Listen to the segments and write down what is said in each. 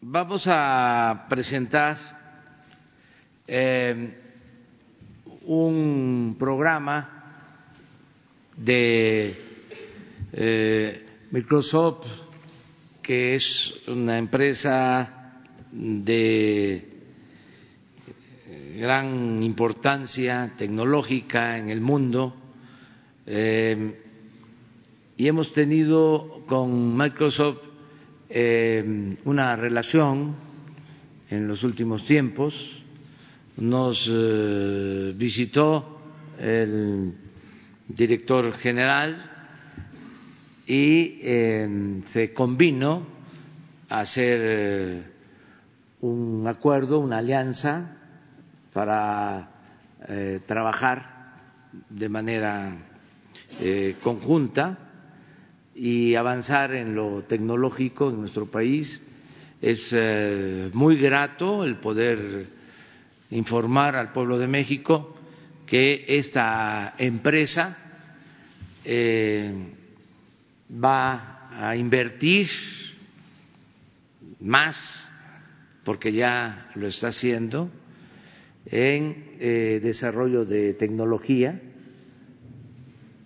vamos a presentar eh, un programa de eh, Microsoft, que es una empresa de gran importancia tecnológica en el mundo eh, y hemos tenido con Microsoft eh, una relación en los últimos tiempos. Nos eh, visitó el director general y se convino a hacer un acuerdo, una alianza para trabajar de manera conjunta y avanzar en lo tecnológico en nuestro país. Es eh, muy grato el poder informar al pueblo de México que esta empresa eh, va a invertir más, porque ya lo está haciendo, en eh, desarrollo de tecnología,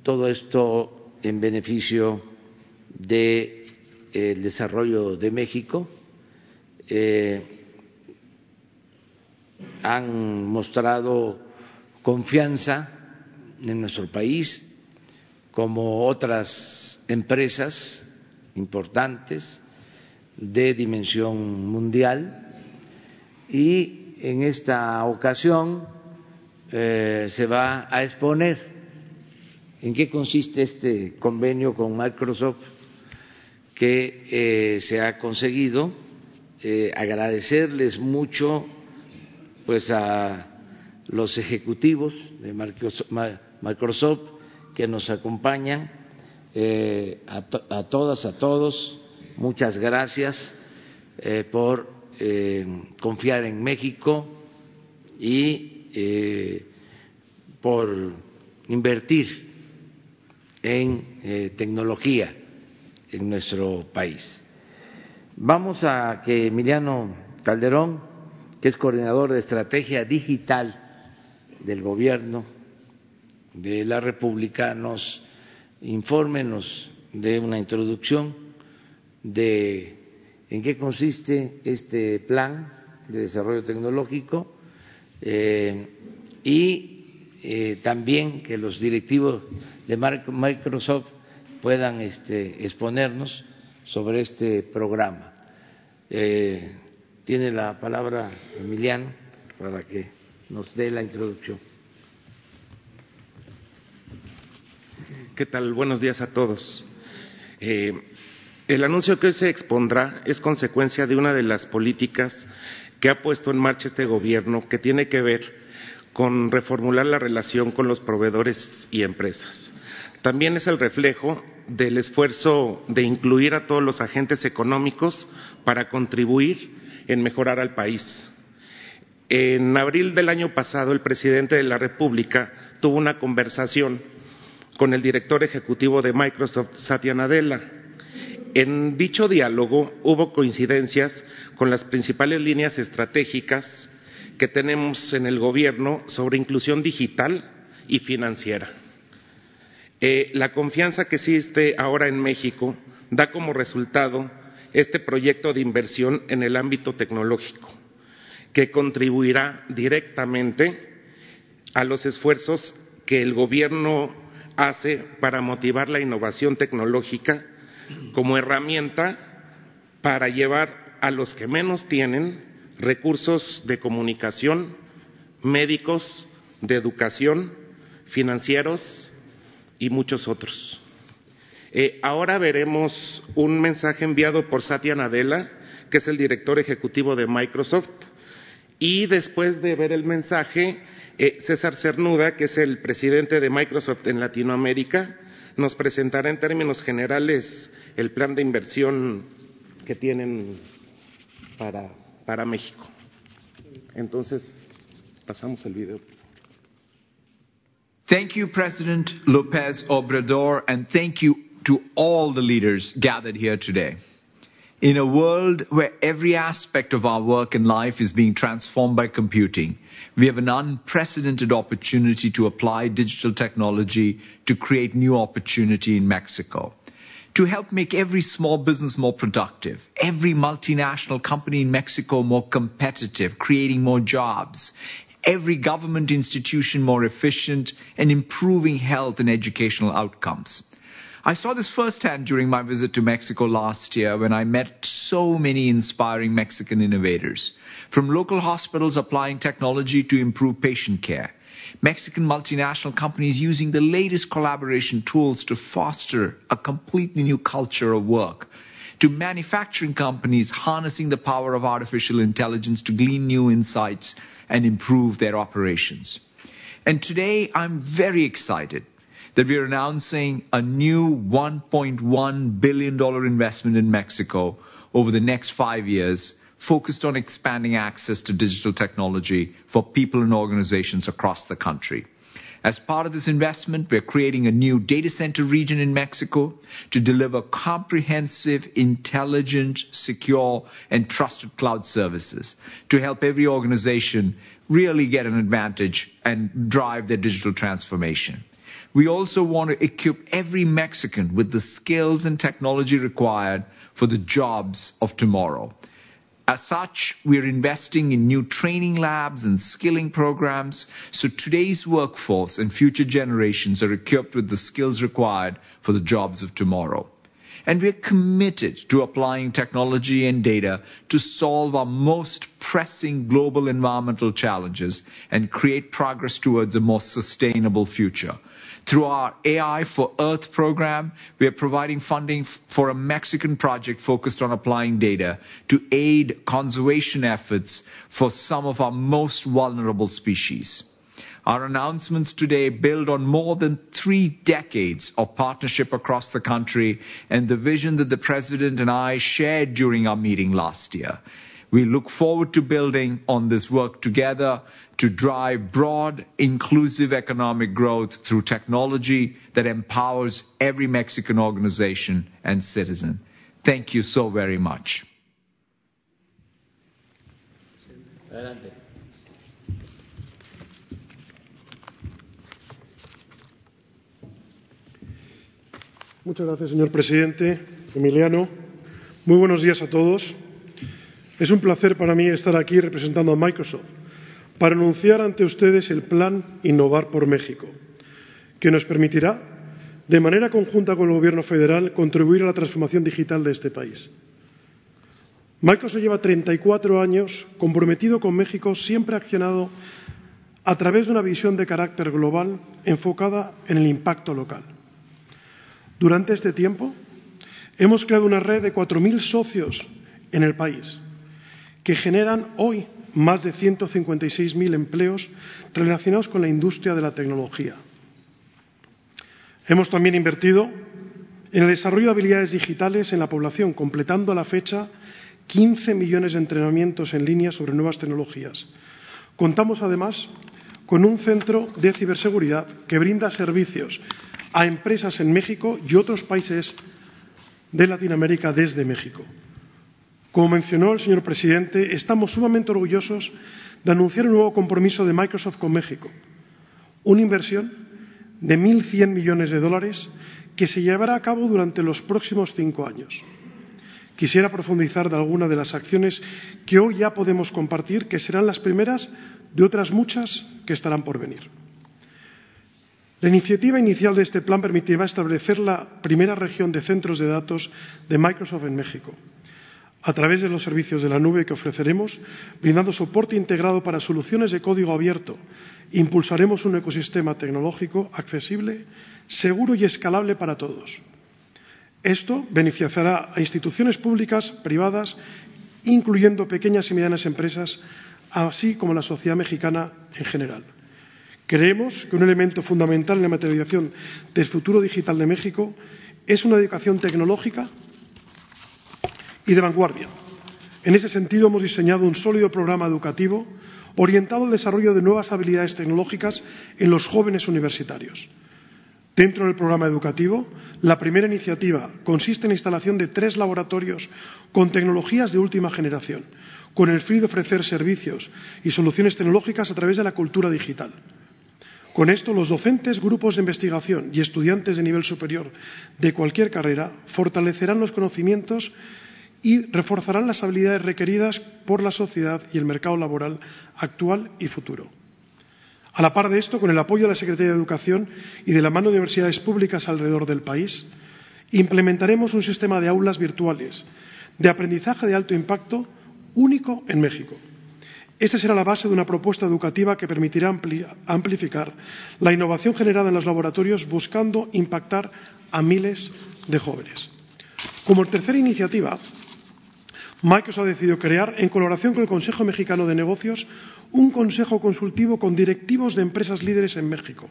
todo esto en beneficio del de, desarrollo de México eh, han mostrado confianza en nuestro país como otras empresas importantes de dimensión mundial y en esta ocasión eh, se va a exponer en qué consiste este convenio con Microsoft que eh, se ha conseguido. Eh, agradecerles mucho pues a los ejecutivos de Microsoft que nos acompañan, eh, a, a, todas, a todos, muchas gracias por confiar en México y por invertir en tecnología en nuestro país. Vamos a que Emiliano Calderón, que es coordinador de estrategia digital del gobierno de la República, nos informe, nos dé una introducción de en qué consiste este plan de desarrollo tecnológico eh, y eh, también que los directivos de Microsoft puedan este, exponernos sobre este programa. Eh, tiene la palabra Emiliano para que nos dé la introducción. ¿Qué tal? Buenos días a todos. Eh, el anuncio que hoy se expondrá es consecuencia de una de las políticas que ha puesto en marcha este gobierno que tiene que ver con reformular la relación con los proveedores y empresas. También es el reflejo del esfuerzo de incluir a todos los agentes económicos para contribuir en mejorar al país. En abril del año pasado, el presidente de la República tuvo una conversación con el director ejecutivo de Microsoft, Satya Nadella. En dicho diálogo hubo coincidencias con las principales líneas estratégicas que tenemos en el gobierno sobre inclusión digital y financiera. Eh, la confianza que existe ahora en México da como resultado este proyecto de inversión en el ámbito tecnológico, que contribuirá directamente a los esfuerzos que el Gobierno hace para motivar la innovación tecnológica como herramienta para llevar a los que menos tienen recursos de comunicación, médicos, de educación, financieros y muchos otros. Eh, ahora veremos un mensaje enviado por Satya Nadella, que es el director ejecutivo de Microsoft, y después de ver el mensaje, eh, César Cernuda, que es el presidente de Microsoft en Latinoamérica, nos presentará en términos generales el plan de inversión que tienen para, para México. Entonces, pasamos el video. Thank you, President Lopez Obrador, and thank you to all the leaders gathered here today. In a world where every aspect of our work and life is being transformed by computing, we have an unprecedented opportunity to apply digital technology to create new opportunity in Mexico. To help make every small business more productive, every multinational company in Mexico more competitive, creating more jobs, every government institution more efficient, and improving health and educational outcomes. I saw this firsthand during my visit to Mexico last year when I met so many inspiring Mexican innovators. From local hospitals applying technology to improve patient care. Mexican multinational companies using the latest collaboration tools to foster a completely new culture of work. To manufacturing companies harnessing the power of artificial intelligence to glean new insights and improve their operations. And today I'm very excited that we are announcing a new $1.1 billion investment in Mexico over the next five years, focused on expanding access to digital technology for people and organizations across the country. As part of this investment, we're creating a new data center region in Mexico to deliver comprehensive, intelligent, secure, and trusted cloud services to help every organization really get an advantage and drive their digital transformation. We also want to equip every Mexican with the skills and technology required for the jobs of tomorrow. As such, we're investing in new training labs and skilling programs so today's workforce and future generations are equipped with the skills required for the jobs of tomorrow. And we're committed to applying technology and data to solve our most pressing global environmental challenges and create progress towards a more sustainable future. Through our AI for Earth program, we are providing funding for a Mexican project focused on applying data to aid conservation efforts for some of our most vulnerable species. Our announcements today build on more than three decades of partnership across the country and the vision that the President and I shared during our meeting last year. We look forward to building on this work together to drive broad, inclusive economic growth through technology that empowers every Mexican organization and citizen. Thank you so very much. Muchas gracias, señor presidente. Emiliano, muy buenos días a todos. Es un placer para mí estar aquí representando a Microsoft para anunciar ante ustedes el plan Innovar por México, que nos permitirá, de manera conjunta con el Gobierno federal, contribuir a la transformación digital de este país. Microsoft lleva 34 años comprometido con México, siempre accionado a través de una visión de carácter global enfocada en el impacto local. Durante este tiempo, hemos creado una red de 4.000 socios en el país que generan hoy más de 156.000 empleos relacionados con la industria de la tecnología. Hemos también invertido en el desarrollo de habilidades digitales en la población, completando a la fecha 15 millones de entrenamientos en línea sobre nuevas tecnologías. Contamos, además, con un centro de ciberseguridad que brinda servicios a empresas en México y otros países de Latinoamérica desde México. Como mencionó el señor presidente, estamos sumamente orgullosos de anunciar un nuevo compromiso de Microsoft con México, una inversión de 1.100 millones de dólares que se llevará a cabo durante los próximos cinco años. Quisiera profundizar de alguna de las acciones que hoy ya podemos compartir, que serán las primeras de otras muchas que estarán por venir. La iniciativa inicial de este plan permitirá establecer la primera región de centros de datos de Microsoft en México a través de los servicios de la nube que ofreceremos, brindando soporte integrado para soluciones de código abierto. Impulsaremos un ecosistema tecnológico accesible, seguro y escalable para todos. Esto beneficiará a instituciones públicas, privadas, incluyendo pequeñas y medianas empresas, así como la sociedad mexicana en general. Creemos que un elemento fundamental en la materialización del futuro digital de México es una educación tecnológica y de vanguardia. En ese sentido, hemos diseñado un sólido programa educativo orientado al desarrollo de nuevas habilidades tecnológicas en los jóvenes universitarios. Dentro del programa educativo, la primera iniciativa consiste en la instalación de tres laboratorios con tecnologías de última generación, con el fin de ofrecer servicios y soluciones tecnológicas a través de la cultura digital. Con esto, los docentes, grupos de investigación y estudiantes de nivel superior de cualquier carrera fortalecerán los conocimientos y reforzarán las habilidades requeridas por la sociedad y el mercado laboral actual y futuro. A la par de esto, con el apoyo de la Secretaría de Educación y de la mano de universidades públicas alrededor del país, implementaremos un sistema de aulas virtuales de aprendizaje de alto impacto único en México. Esta será la base de una propuesta educativa que permitirá amplificar la innovación generada en los laboratorios buscando impactar a miles de jóvenes. Como tercera iniciativa, Microsoft ha decidido crear, en colaboración con el Consejo Mexicano de Negocios, un consejo consultivo con directivos de empresas líderes en México.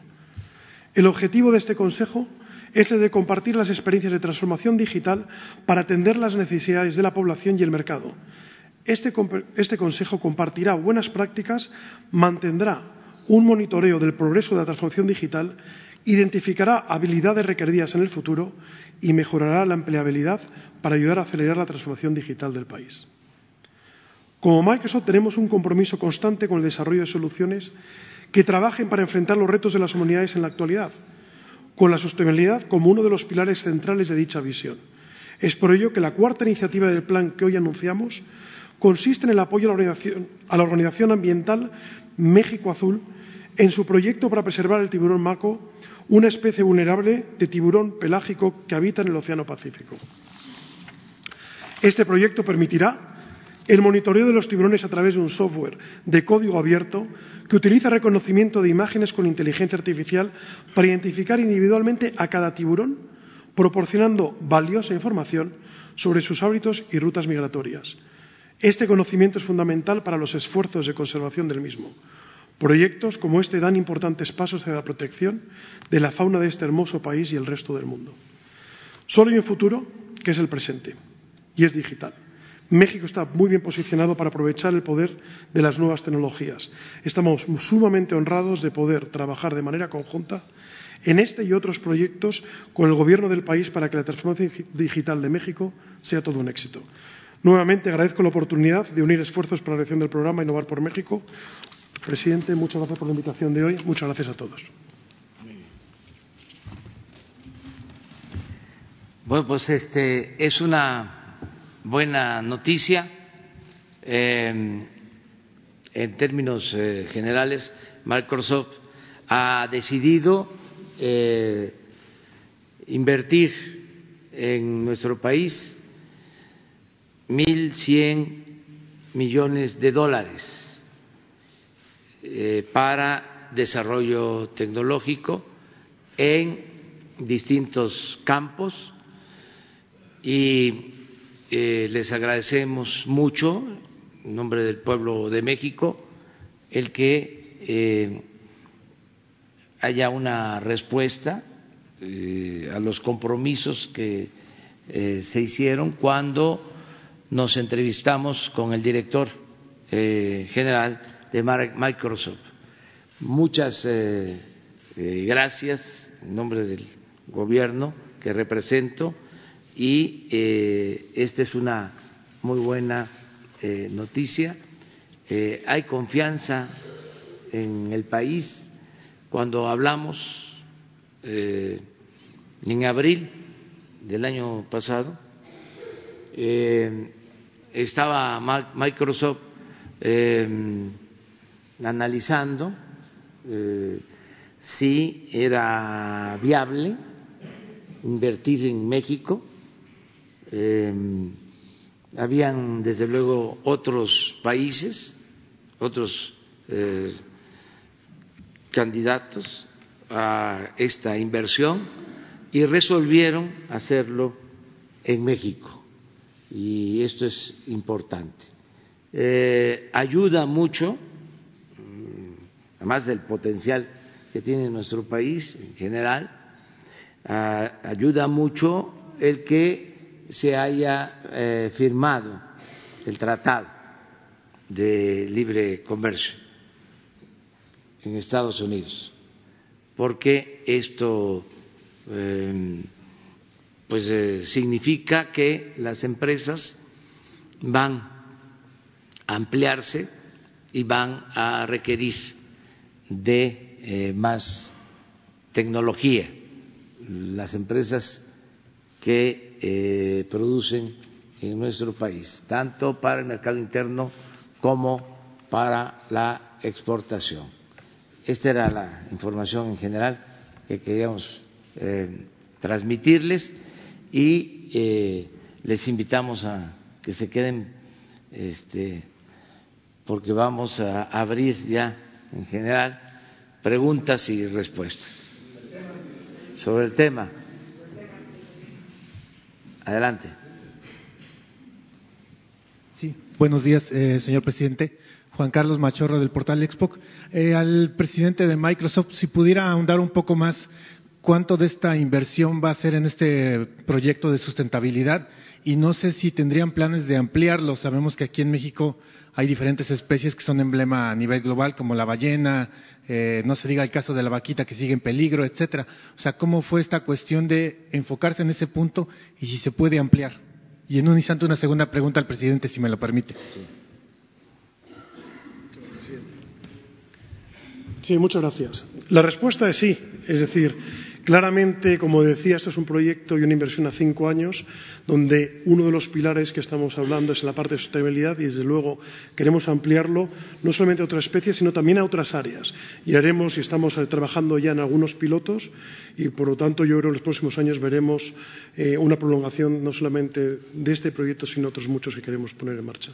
El objetivo de este consejo es el de compartir las experiencias de transformación digital para atender las necesidades de la población y el mercado. Este, este consejo compartirá buenas prácticas, mantendrá un monitoreo del progreso de la transformación digital, identificará habilidades requeridas en el futuro y mejorará la empleabilidad para ayudar a acelerar la transformación digital del país. Como Microsoft tenemos un compromiso constante con el desarrollo de soluciones que trabajen para enfrentar los retos de las humanidades en la actualidad, con la sostenibilidad como uno de los pilares centrales de dicha visión. Es por ello que la cuarta iniciativa del plan que hoy anunciamos consiste en el apoyo a la organización, ambiental México Azul en su proyecto para preservar el tiburón maco, una especie vulnerable de tiburón pelágico que habita en el Océano Pacífico. Este proyecto permitirá el monitoreo de los tiburones a través de un software de código abierto que utiliza reconocimiento de imágenes con inteligencia artificial para identificar individualmente a cada tiburón, proporcionando valiosa información sobre sus hábitos y rutas migratorias. Este conocimiento es fundamental para los esfuerzos de conservación del mismo. Proyectos como este dan importantes pasos hacia la protección de la fauna de este hermoso país y el resto del mundo. Solo hay un futuro, que es el presente, y es digital. México está muy bien posicionado para aprovechar el poder de las nuevas tecnologías. Estamos sumamente honrados de poder trabajar de manera conjunta en este y otros proyectos con el Gobierno del país para que la transformación digital de México sea todo un éxito. Nuevamente agradezco la oportunidad de unir esfuerzos para la elección del programa Innovar por México. Presidente, muchas gracias por la invitación de hoy. Muchas gracias a todos. Bueno, pues este es una buena noticia. Eh, en términos eh, generales, Microsoft ha decidido eh, invertir en nuestro país mil cien millones de dólares para desarrollo tecnológico en distintos campos. Y eh, les agradecemos mucho, en nombre del pueblo de México, el que eh, haya una respuesta eh, a los compromisos que se hicieron cuando nos entrevistamos con el director general de Microsoft. Muchas gracias en nombre del gobierno que represento y eh, esta es una muy buena eh, noticia. Eh, hay confianza en el país cuando hablamos en abril del año pasado estaba Microsoft analizando si era viable invertir en México eh, habían, desde luego, otros países, otros eh, candidatos a esta inversión y resolvieron hacerlo en México. Y esto es importante. Eh, ayuda mucho, además del potencial que tiene nuestro país en general, ayuda mucho el que se haya eh, firmado el tratado de libre comercio en Estados Unidos, porque esto eh, pues eh, significa que las empresas van a ampliarse y van a requerir de eh, más tecnología. Las empresas que eh, producen en nuestro país, tanto para el mercado interno como para la exportación. Esta era la información en general que queríamos eh, transmitirles y les invitamos a que se queden este, porque vamos a abrir ya en general preguntas y respuestas sobre el tema. Adelante. Sí, buenos días, eh, señor presidente. Juan Carlos Machorro del portal Expo. Eh, al presidente de Microsoft, si pudiera ahondar un poco más cuánto de esta inversión va a ser en este proyecto de sustentabilidad y no sé si tendrían planes de ampliarlo. Sabemos que aquí en México hay diferentes especies que son emblema a nivel global, como la ballena, eh, no se diga el caso de la vaquita que sigue en peligro, etcétera. O sea, ¿cómo fue esta cuestión de enfocarse en ese punto y si se puede ampliar? Y en un instante una segunda pregunta al presidente, si me lo permite. Sí, muchas gracias. La respuesta es sí. Es decir, claramente, como decía, esto es un proyecto y una inversión a cinco años, donde uno de los pilares que estamos hablando es la parte de sostenibilidad y, desde luego, queremos ampliarlo no solamente a otras especies, sino también a otras áreas. Y haremos, y estamos trabajando ya en algunos pilotos, y por lo tanto, yo creo que en los próximos años veremos eh, una prolongación no solamente de este proyecto, sino otros muchos que queremos poner en marcha.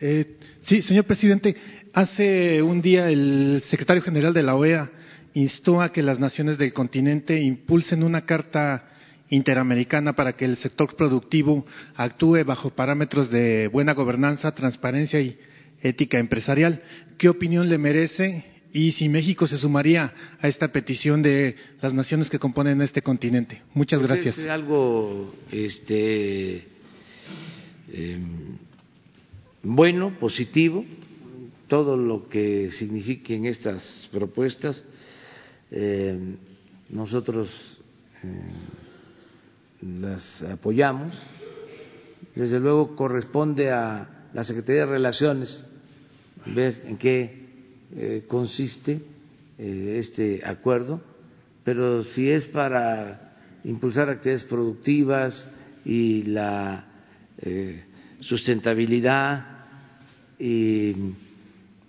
Eh, sí, señor presidente, hace un día el secretario general de la OEA instó a que las naciones del continente impulsen una carta interamericana para que el sector productivo actúe bajo parámetros de buena gobernanza, transparencia y ética empresarial. ¿Qué opinión le merece y si México se sumaría a esta petición de las naciones que componen este continente? Muchas Pues gracias. Es algo este, eh, bueno, positivo, todo lo que signifiquen estas propuestas. Eh, nosotros eh, las apoyamos. Desde luego corresponde a la Secretaría de Relaciones ver en qué eh, consiste este acuerdo, pero si es para impulsar actividades productivas y la sustentabilidad y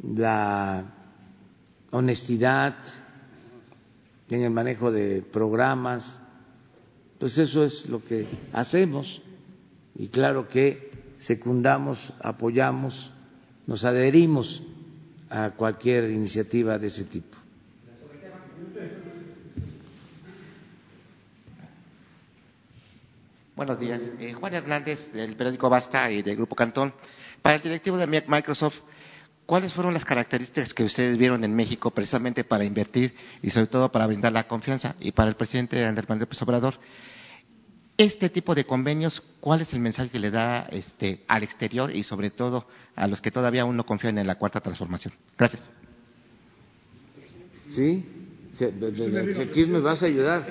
la honestidad en el manejo de programas, pues eso es lo que hacemos y claro que secundamos, apoyamos, nos adherimos a cualquier iniciativa de ese tipo. Buenos días. Eh, Juan Hernández, del periódico Basta y del Grupo Cantón. Para el directivo de Microsoft, ¿cuáles fueron las características que ustedes vieron en México precisamente para invertir y sobre todo para brindar la confianza? Y para el presidente Andrés Manuel López Obrador, este tipo de convenios, ¿cuál es el mensaje que le da este, al exterior y sobre todo a los que todavía aún no confían en la cuarta transformación? Gracias. ¿Sí? ¿Aquí me vas a ayudar?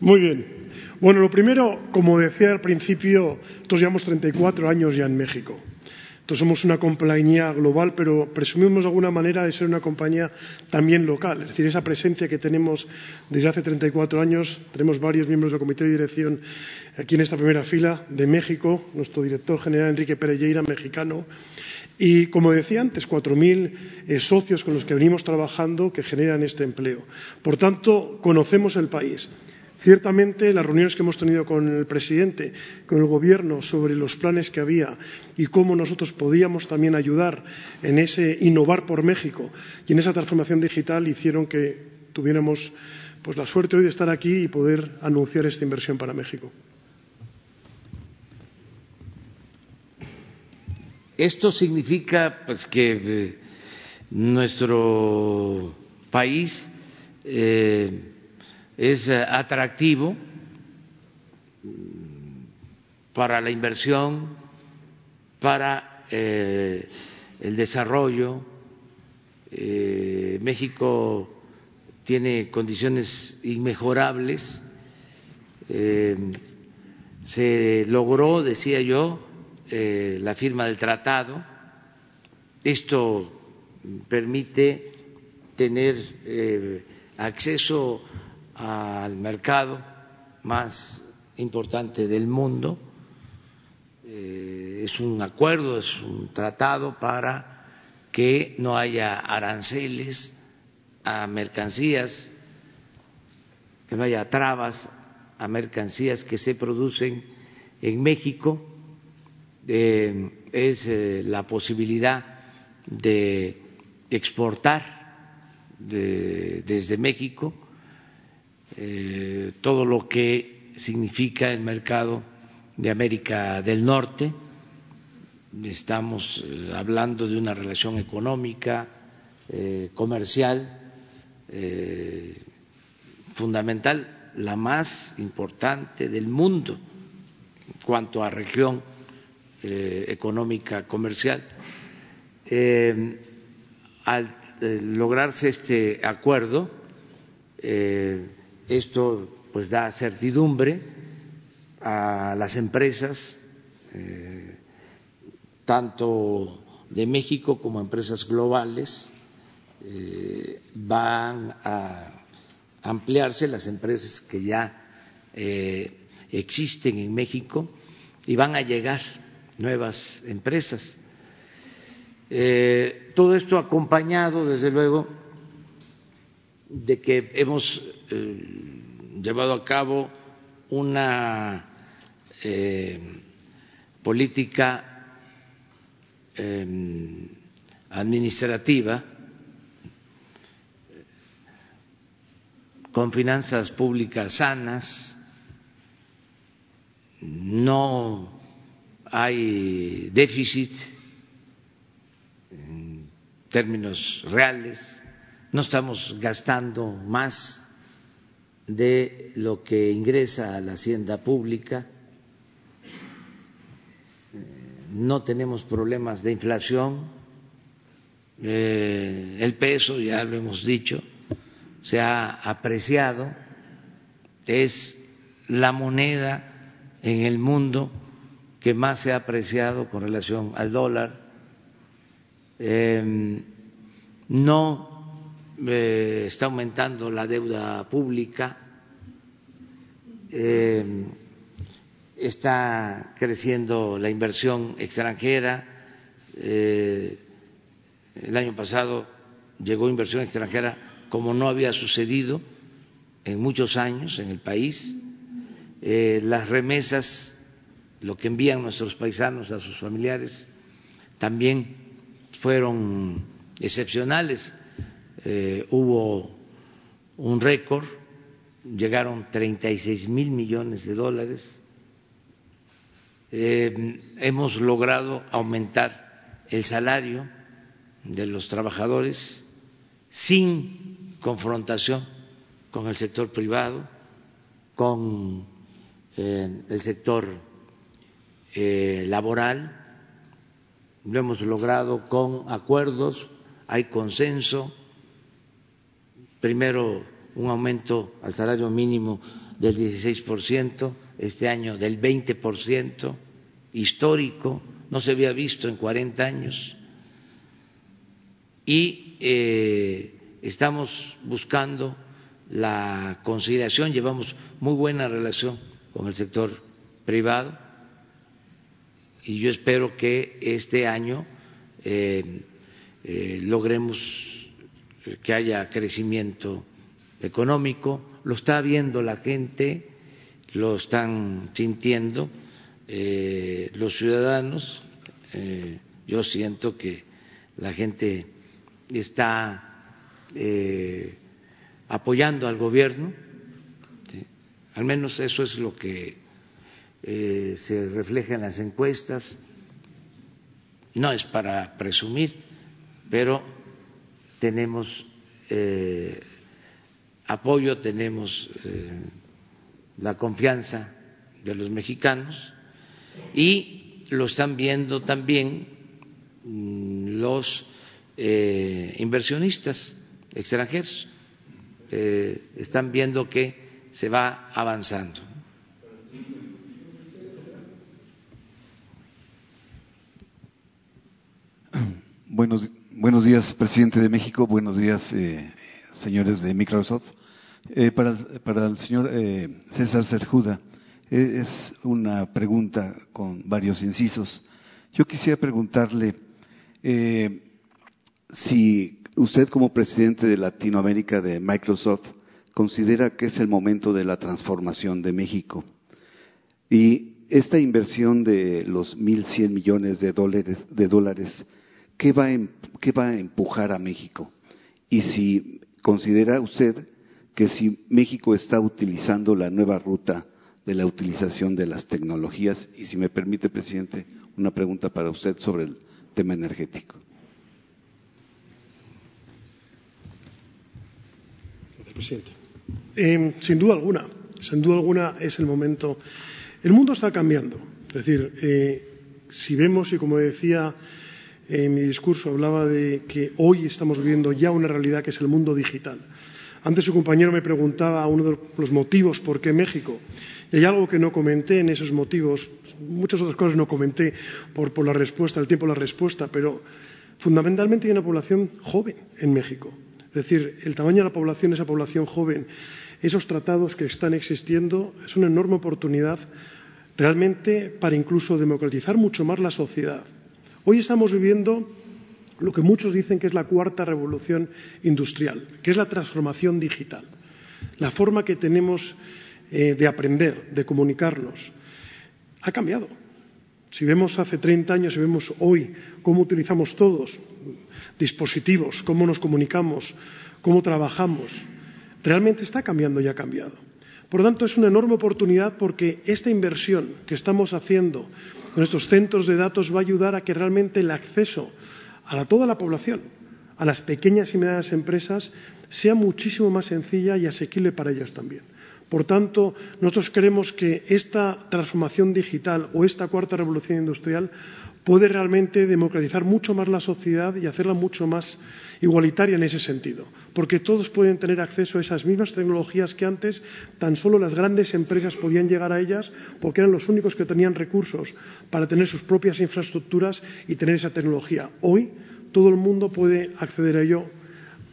Muy bien. Bueno, lo primero, como decía al principio, nosotros llevamos 34 años ya en México. Entonces somos una compañía global, pero presumimos de alguna manera de ser una compañía también local. Es decir, esa presencia que tenemos desde hace 34 años, tenemos varios miembros del comité de dirección aquí en esta primera fila de México, nuestro director general Enrique Pereira, mexicano, y, como decía antes, 4.000 eh, socios con los que venimos trabajando que generan este empleo. Por tanto, conocemos el país. Ciertamente, las reuniones que hemos tenido con el presidente, con el gobierno, sobre los planes que había y cómo nosotros podíamos también ayudar en ese innovar por México y en esa transformación digital hicieron que tuviéramos pues, la suerte hoy de estar aquí y poder anunciar esta inversión para México. Esto significa pues que eh, nuestro país eh, es eh, atractivo para la inversión, para eh, el desarrollo, Eh, México tiene condiciones inmejorables. Se logró, decía yo, la firma del tratado. Esto permite tener acceso al mercado más importante del mundo. es un acuerdo, es un tratado para que no haya aranceles a mercancías, que no haya trabas a mercancías que se producen en México, eh, es eh, la posibilidad de exportar desde México eh, todo lo que significa el mercado de América del Norte. Estamos hablando de una relación económica, comercial, eh, fundamental, la más importante del mundo en cuanto a región eh, económica comercial. Eh, al lograrse este acuerdo, esto pues da certidumbre a las empresas, tanto de México como empresas globales, eh, van a ampliarse las empresas que ya eh, existen en México y van a llegar nuevas empresas. Eh, todo esto acompañado, desde luego, de que hemos llevado a cabo una política administrativa con finanzas públicas sanas, no hay déficit en términos reales, no estamos gastando más de lo que ingresa a la hacienda pública, no tenemos problemas de inflación, eh, el peso, ya lo hemos dicho, se ha apreciado, es la moneda en el mundo que más se ha apreciado con relación al dólar. Em, no eh, está aumentando la deuda pública, em, está creciendo la inversión extranjera. Eh, el año pasado llegó inversión extranjera como no había sucedido en muchos años en el país. Eh, las remesas, lo que envían nuestros paisanos a sus familiares, también fueron excepcionales. Eh, hubo un récord, llegaron 36 mil millones de dólares. Eh, hemos logrado aumentar el salario de los trabajadores sin confrontación con el sector privado, con eh, el sector laboral. Lo hemos logrado con acuerdos, hay consenso. Primero, un aumento al salario mínimo del 16%, este año del 20%, histórico, no se había visto en 40 años. Y eh, estamos buscando la conciliación, llevamos muy buena relación con el sector privado y yo espero que este año eh, eh, logremos que haya crecimiento económico, lo está viendo la gente, lo están sintiendo eh, los ciudadanos, yo siento que la gente está eh, apoyando al gobierno, al menos eso es lo que eh, se refleja en las encuestas, no es para presumir, pero tenemos eh, apoyo, tenemos la confianza de los mexicanos y lo están viendo también mm, los eh, inversionistas extranjeros. Eh, están viendo que se va avanzando. Buenos, buenos días, presidente de México. Buenos días, eh, señores de Microsoft. Eh, para, el señor eh, César Serjuda, eh, es una pregunta con varios incisos. Yo quisiera preguntarle si usted como presidente de Latinoamérica de Microsoft considera que es el momento de la transformación de México. Y esta inversión de los 1.100 millones de dólares, de dólares ¿qué, va a, ¿qué va a empujar a México? Y si considera usted que si México está utilizando la nueva ruta de la utilización de las tecnologías, y si me permite, presidente, una pregunta para usted sobre el tema energético. presidente. Eh, sin duda alguna, sin duda alguna es el momento. El mundo está cambiando. Es decir, eh, si vemos, y como decía en mi discurso, hablaba de que hoy estamos viviendo ya una realidad que es el mundo digital. Antes su compañero me preguntaba uno de los motivos por qué México. Y hay algo que no comenté en esos motivos, muchas otras cosas no comenté por, por la respuesta, el tiempo de la respuesta, pero fundamentalmente hay una población joven en México. Es decir, el tamaño de la población, esa población joven, esos tratados que están existiendo, es una enorme oportunidad realmente para incluso democratizar mucho más la sociedad. Hoy estamos viviendo lo que muchos dicen que es la cuarta revolución industrial, que es la transformación digital. La forma que tenemos eh, de aprender, de comunicarnos, ha cambiado. Si vemos hace 30 años y vemos hoy cómo utilizamos todos dispositivos, cómo nos comunicamos, cómo trabajamos, realmente está cambiando y ha cambiado. Por lo tanto, es una enorme oportunidad porque esta inversión que estamos haciendo con estos centros de datos va a ayudar a que realmente el acceso a toda la población, a las pequeñas y medianas empresas, sea muchísimo más sencilla y asequible para ellas también. Por tanto, nosotros creemos que esta transformación digital o esta cuarta revolución industrial puede realmente democratizar mucho más la sociedad y hacerla mucho más igualitaria en ese sentido, porque todos pueden tener acceso a esas mismas tecnologías que antes tan solo las grandes empresas podían llegar a ellas porque eran los únicos que tenían recursos para tener sus propias infraestructuras y tener esa tecnología. Hoy todo el mundo puede acceder a ello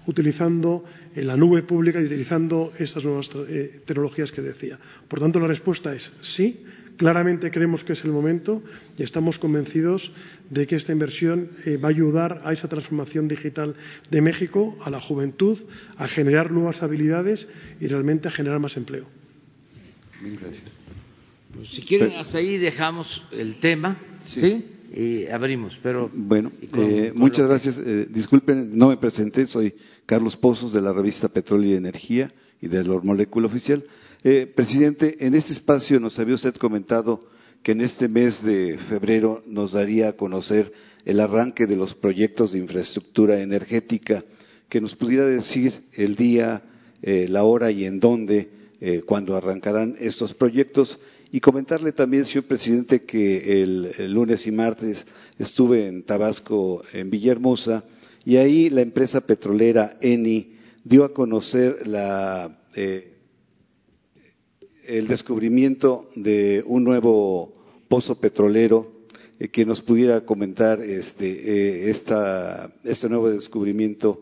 utilizando la nube pública y utilizando estas nuevas eh, tecnologías que decía. Por tanto, la respuesta es sí, Claramente creemos que es el momento y estamos convencidos de que esta inversión eh, va a ayudar a esa transformación digital de México, a la juventud, a generar nuevas habilidades y realmente a generar más empleo. Gracias. Pues, si quieren, hasta ahí dejamos el tema, ¿sí? Y abrimos, pero... Bueno, eh, muchas gracias. Eh, disculpen, no me presenté, soy Carlos Pozos de la revista Petróleo y Energía y de la Molécula Oficial. Eh, presidente, en este espacio nos había usted comentado que en este mes de febrero nos daría a conocer el arranque de los proyectos de infraestructura energética, que nos pudiera decir el día, eh, la hora y en dónde, eh, cuando arrancarán estos proyectos. Y comentarle también, señor presidente, que el, lunes y martes estuve en Tabasco, en Villahermosa, y ahí la empresa petrolera Eni dio a conocer la el descubrimiento de un nuevo pozo petrolero eh, que nos pudiera comentar este, eh, esta, este nuevo descubrimiento,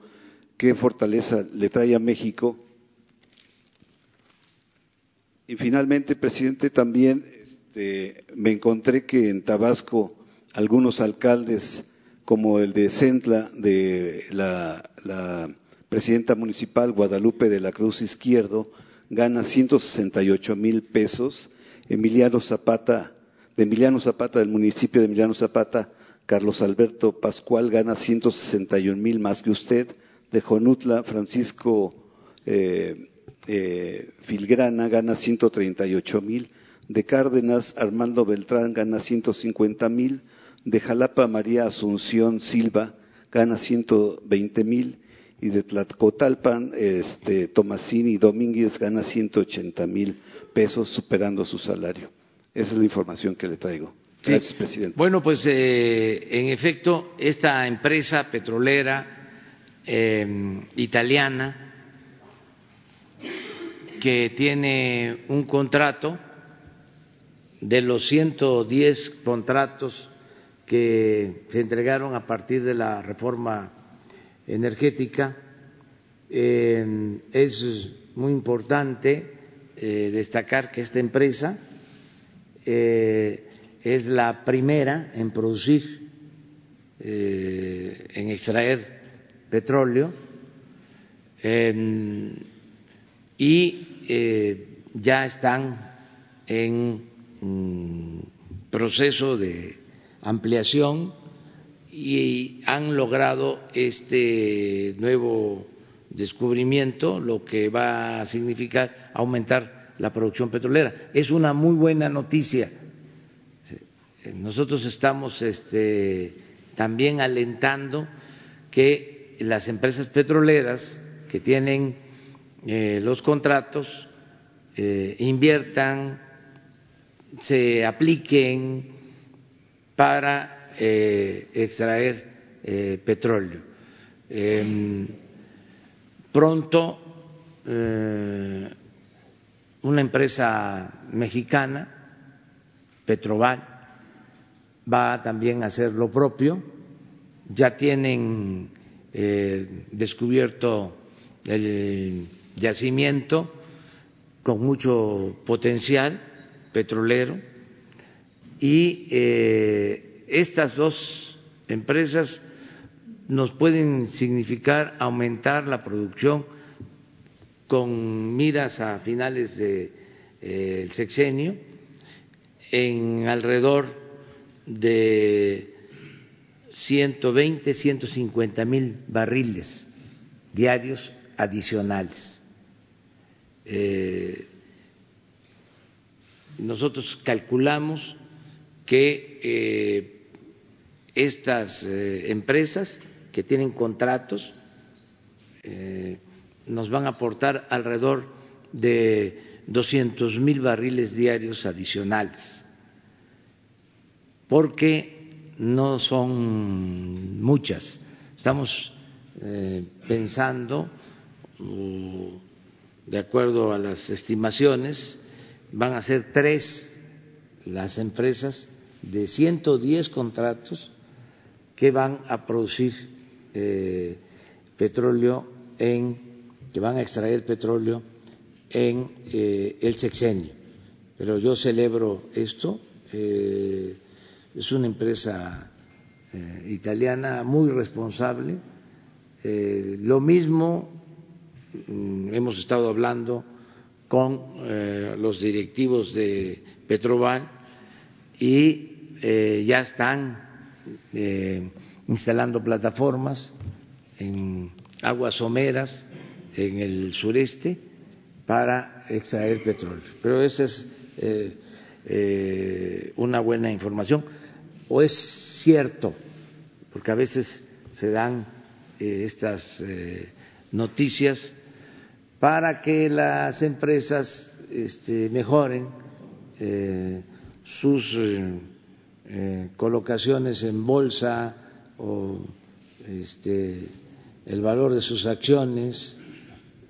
qué fortaleza le trae a México. Y finalmente, presidente, también este, me encontré que en Tabasco algunos alcaldes, como el de Centla, de la, la presidenta municipal Guadalupe de la Cruz Izquierdo, gana 168 mil pesos. Emiliano Zapata, de Emiliano Zapata, del municipio de Emiliano Zapata, Carlos Alberto Pascual gana 161 mil más que usted. De Jonutla, Francisco eh, eh, Filgrana gana 138 mil. De Cárdenas, Armando Beltrán gana 150 mil. De Jalapa, María Asunción Silva gana 120 mil y de Tlacotalpan, este, Tomasini Domínguez gana 180 mil pesos superando su salario. Esa es la información que le traigo. Gracias, presidente. Bueno, pues eh, en efecto, esta empresa petrolera eh, italiana que tiene un contrato de los 110 contratos que se entregaron a partir de la reforma energética, eh, es muy importante eh, destacar que esta empresa eh, es la primera en producir, en extraer petróleo y ya están en proceso de ampliación y han logrado este nuevo descubrimiento, lo que va a significar aumentar la producción petrolera. Es una muy buena noticia. Nosotros estamos este, también alentando que las empresas petroleras que tienen eh, los contratos eh, inviertan, se apliquen para eh, extraer petróleo. Em, Pronto eh, una empresa mexicana, Petroval, va también a hacer lo propio. Ya tienen eh, descubierto el yacimiento con mucho potencial petrolero y eh, estas dos empresas nos pueden significar aumentar la producción con miras a finales del eh, sexenio en alrededor de 120, 150 mil barriles diarios adicionales. Eh, nosotros calculamos que eh, estas empresas que tienen contratos eh, nos van a aportar alrededor de 200 mil barriles diarios adicionales, porque no son muchas. Estamos eh, pensando, de acuerdo a las estimaciones, van a ser tres las empresas de 110 contratos que van a producir eh, petróleo en que van a extraer petróleo en eh, el sexenio. Pero yo celebro esto. Eh, es una empresa italiana muy responsable. lo mismo mm, hemos estado hablando con los directivos de Petroval y ya están instalando plataformas en aguas someras en el sureste para extraer petróleo. Pero esa es eh, eh, una buena información. O es cierto, porque a veces se dan eh, estas noticias para que las empresas este, mejoren sus colocaciones en bolsa o este, el valor de sus acciones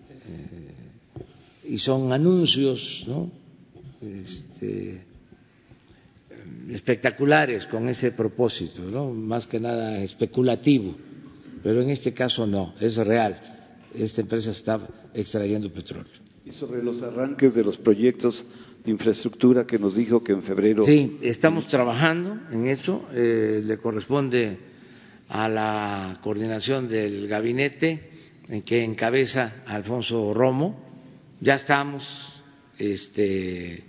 eh, y son anuncios ¿no? este, espectaculares con ese propósito, ¿no? más que nada especulativo, pero en este caso no, es real. Esta empresa está extrayendo petróleo. Y sobre los arranques de los proyectos de infraestructura que nos dijo que en febrero. Sí, estamos trabajando en eso. Eh, le corresponde a la coordinación del gabinete en que encabeza Alfonso Romo. Ya estamos este,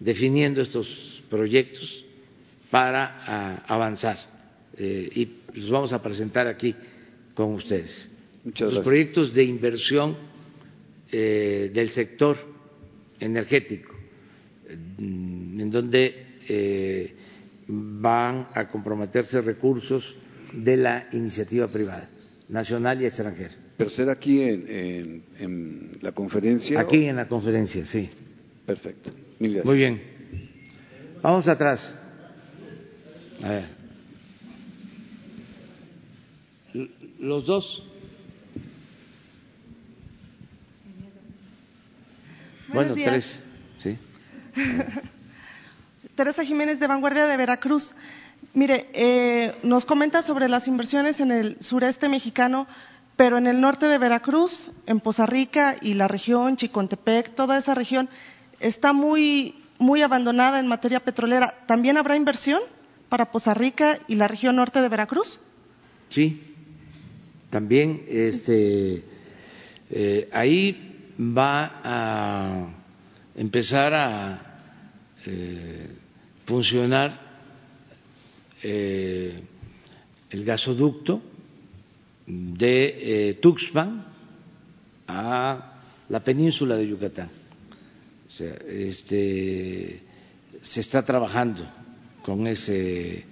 definiendo estos proyectos para avanzar eh, y los vamos a presentar aquí con ustedes. los proyectos de inversión eh, del sector energético, en donde eh, van a comprometerse recursos de la iniciativa privada, nacional y extranjera. ¿Pero será aquí en, en, la conferencia? Aquí en la conferencia, sí. Perfecto. Muy bien. Vamos atrás. A ver. Los dos. Bueno, tres. Teresa Jiménez de Vanguardia de Veracruz. Mire, eh, nos comenta sobre las inversiones en el sureste mexicano, pero en el norte de Veracruz, en Poza Rica y la región, Chicontepec, toda esa región está muy, muy abandonada en materia petrolera. ¿También habrá inversión para Poza Rica y la región norte de Veracruz? Sí, también este, eh, ahí va a empezar a eh, funcionar eh, el gasoducto de Tuxpan a la península de Yucatán. O sea, este, se está trabajando con ese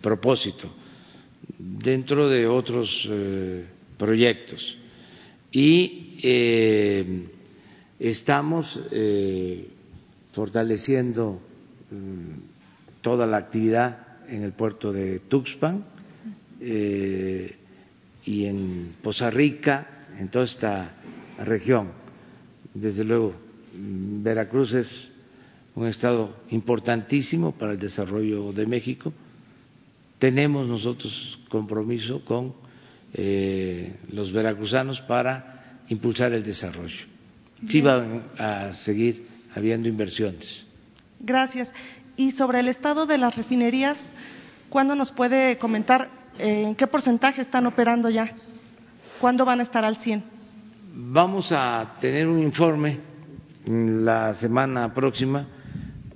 propósito dentro de otros eh, proyectos. Y eh, estamos eh, fortaleciendo mm, toda la actividad en el puerto de Tuxpan y en Poza Rica, en toda esta región. Desde luego, mm, Veracruz es un estado importantísimo para el desarrollo de México tenemos nosotros compromiso con eh, los veracruzanos para impulsar el desarrollo. Sí van a seguir habiendo inversiones. Gracias. Y sobre el estado de las refinerías, ¿cuándo nos puede comentar eh, en qué porcentaje están operando ya? ¿Cuándo van a estar al 100? Vamos a tener un informe la semana próxima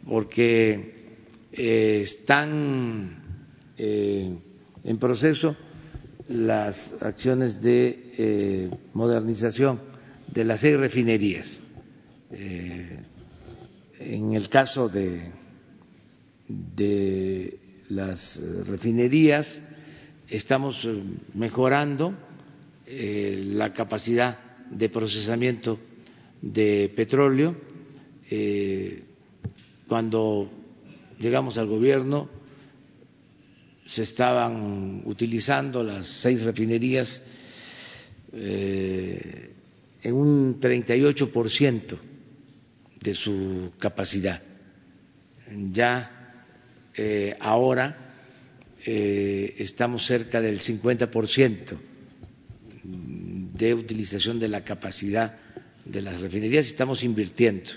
porque eh, están eh, en proceso las acciones de eh, modernización de las seis refinerías. Eh, en el caso de, las refinerías, estamos mejorando la capacidad de procesamiento de petróleo. cuando llegamos al gobierno, se estaban utilizando las seis refinerías eh, en un 38% de su capacidad. Ya eh, ahora eh, estamos cerca del 50% de utilización de la capacidad de las refinerías estamos invirtiendo.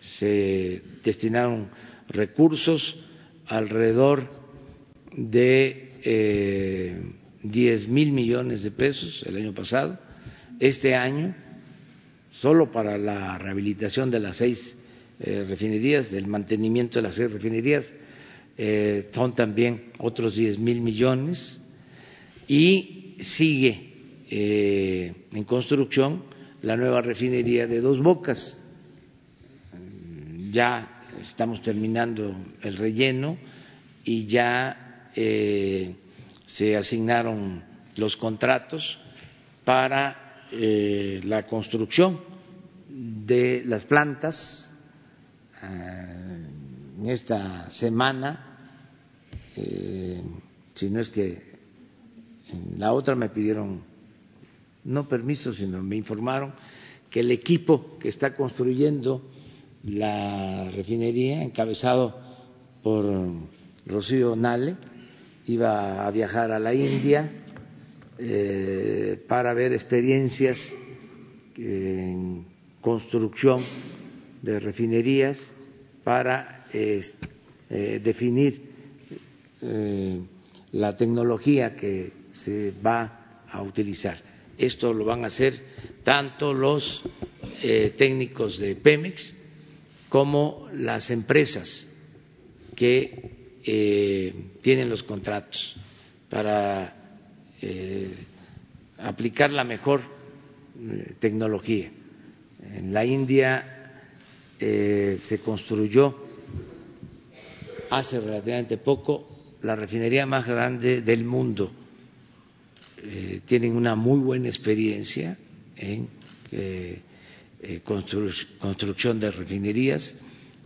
Se destinaron recursos alrededor de eh, diez mil millones de pesos el año pasado. Este año, solo para la rehabilitación de las seis eh, refinerías, del mantenimiento de las seis refinerías, eh, son también otros diez mil millones y sigue en construcción la nueva refinería de Dos Bocas. Ya estamos terminando el relleno y ya eh, se asignaron los contratos para eh, la construcción de las plantas eh, en esta semana, si no es que en la otra me pidieron no permiso, sino me informaron que el equipo que está construyendo la refinería, encabezado por Rocío Nale, iba a viajar a la India eh, para ver experiencias en construcción de refinerías para eh, definir eh, la tecnología que se va a utilizar. Esto lo van a hacer tanto los técnicos de Pemex como las empresas que tienen los contratos para eh, aplicar la mejor eh, tecnología. En la India se construyó hace relativamente poco la refinería más grande del mundo. tienen una muy buena experiencia en construcción de refinerías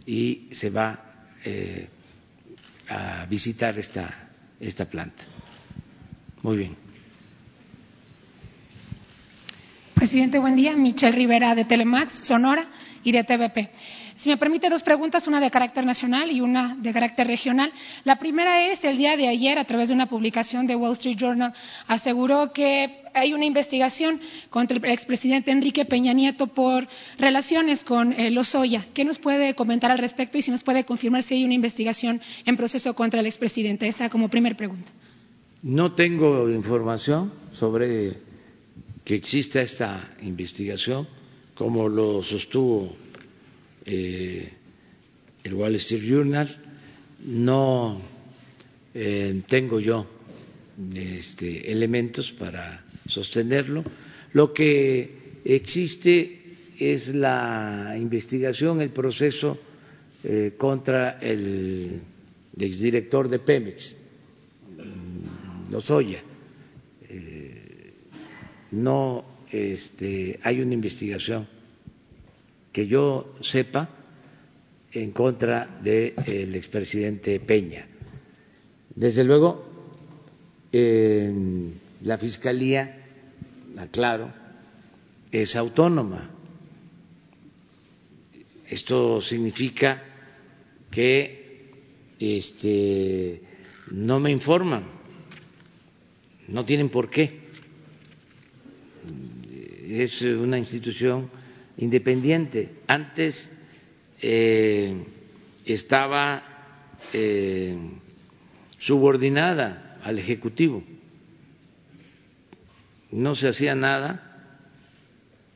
y se va a visitar esta, esta planta. Muy bien. Presidente, buen día. Michelle Rivera de Telemax, Sonora y de TVP. Si me permite dos preguntas, una de carácter nacional y una de carácter regional. La primera es, el día de ayer, a través de una publicación de Wall Street Journal, aseguró que hay una investigación contra el expresidente Enrique Peña Nieto por relaciones con eh, Lozoya. ¿Qué nos puede comentar al respecto y si nos puede confirmar si hay una investigación en proceso contra el expresidente? Esa como primera pregunta. No tengo información sobre que exista esta investigación, como lo sostuvo eh, el Wall Street Journal, no eh, tengo yo este, elementos para sostenerlo. Lo que existe es la investigación, el proceso eh, contra el exdirector de Pemex, Lozoya. No este, hay una investigación que yo sepa en contra del expresidente Peña. Desde luego, la Fiscalía, aclaro, es autónoma. Esto significa que este, no me informan, no tienen por qué. Es una institución independiente. Antes eh, estaba eh, subordinada al Ejecutivo. No se hacía nada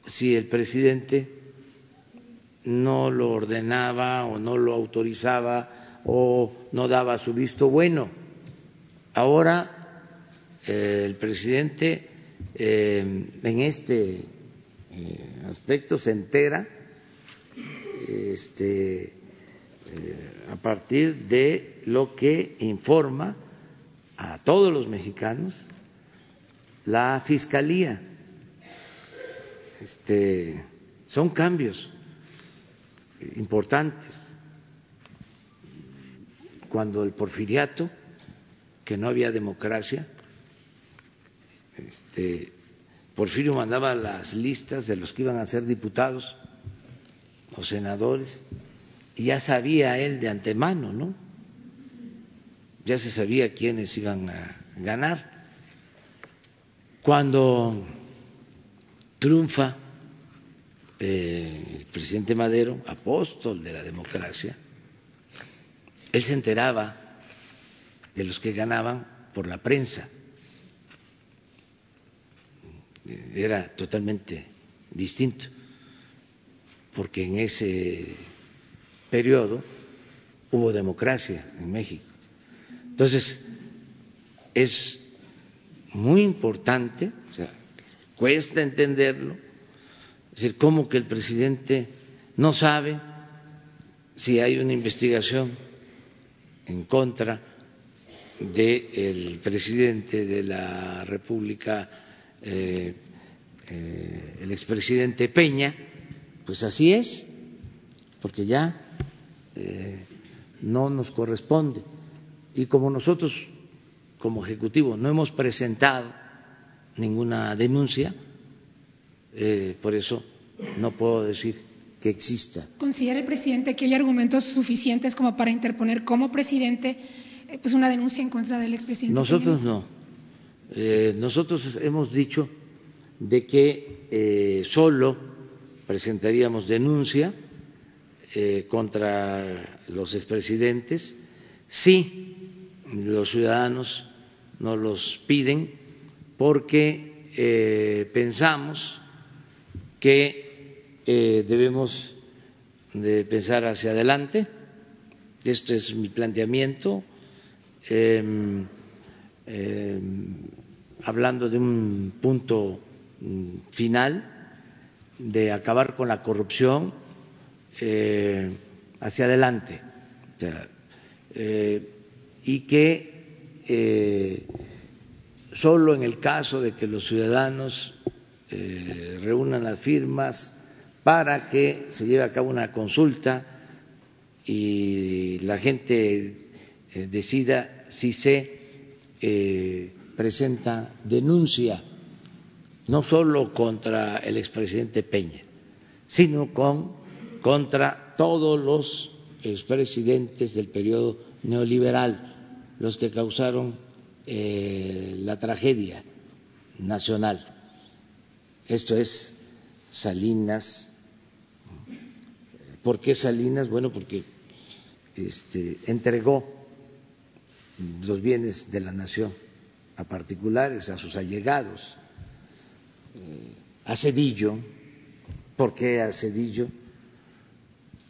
si el presidente no lo ordenaba o no lo autorizaba o no daba su visto bueno. Ahora eh, el presidente en este eh, aspecto se entera este, eh, a partir de lo que informa a todos los mexicanos la fiscalía. Este, son cambios importantes. Cuando el porfiriato, que no había democracia, este, Porfirio mandaba las listas de los que iban a ser diputados o senadores y ya sabía él de antemano, ¿no? Ya se sabía quiénes iban a ganar. Cuando triunfa eh, el presidente Madero, apóstol de la democracia, él se enteraba de los que ganaban por la prensa era totalmente distinto, porque en ese periodo hubo democracia en México. Entonces, es muy importante, cuesta entenderlo, es decir, cómo que el presidente no sabe si hay una investigación en contra del presidente de la República eh, eh, el expresidente Peña, pues así es, porque ya eh, no nos corresponde. Y como nosotros, como Ejecutivo, no hemos presentado ninguna denuncia, por eso no puedo decir que exista. ¿Considera el presidente que hay argumentos suficientes como para interponer como presidente pues una denuncia en contra del expresidente? Nosotros no. Eh, nosotros hemos dicho de que eh, solo presentaríamos denuncia eh, contra los expresidentes si los ciudadanos nos los piden porque pensamos que debemos de pensar hacia adelante. Esto es mi planteamiento. Em, hablando de un punto mm, final de acabar con la corrupción eh, hacia adelante. Eh, y que eh, solo en el caso de que los ciudadanos reúnan las firmas para que se lleve a cabo una consulta y la gente eh, decida si se eh, presenta denuncia no solo contra el expresidente Peña, sino con, contra todos los expresidentes del periodo neoliberal, los que causaron eh, la tragedia nacional. Esto es Salinas. ¿Por qué Salinas? Bueno, porque este, entregó los bienes de la nación a particulares, a sus allegados, eh, a Cedillo. ¿Por qué a Cedillo?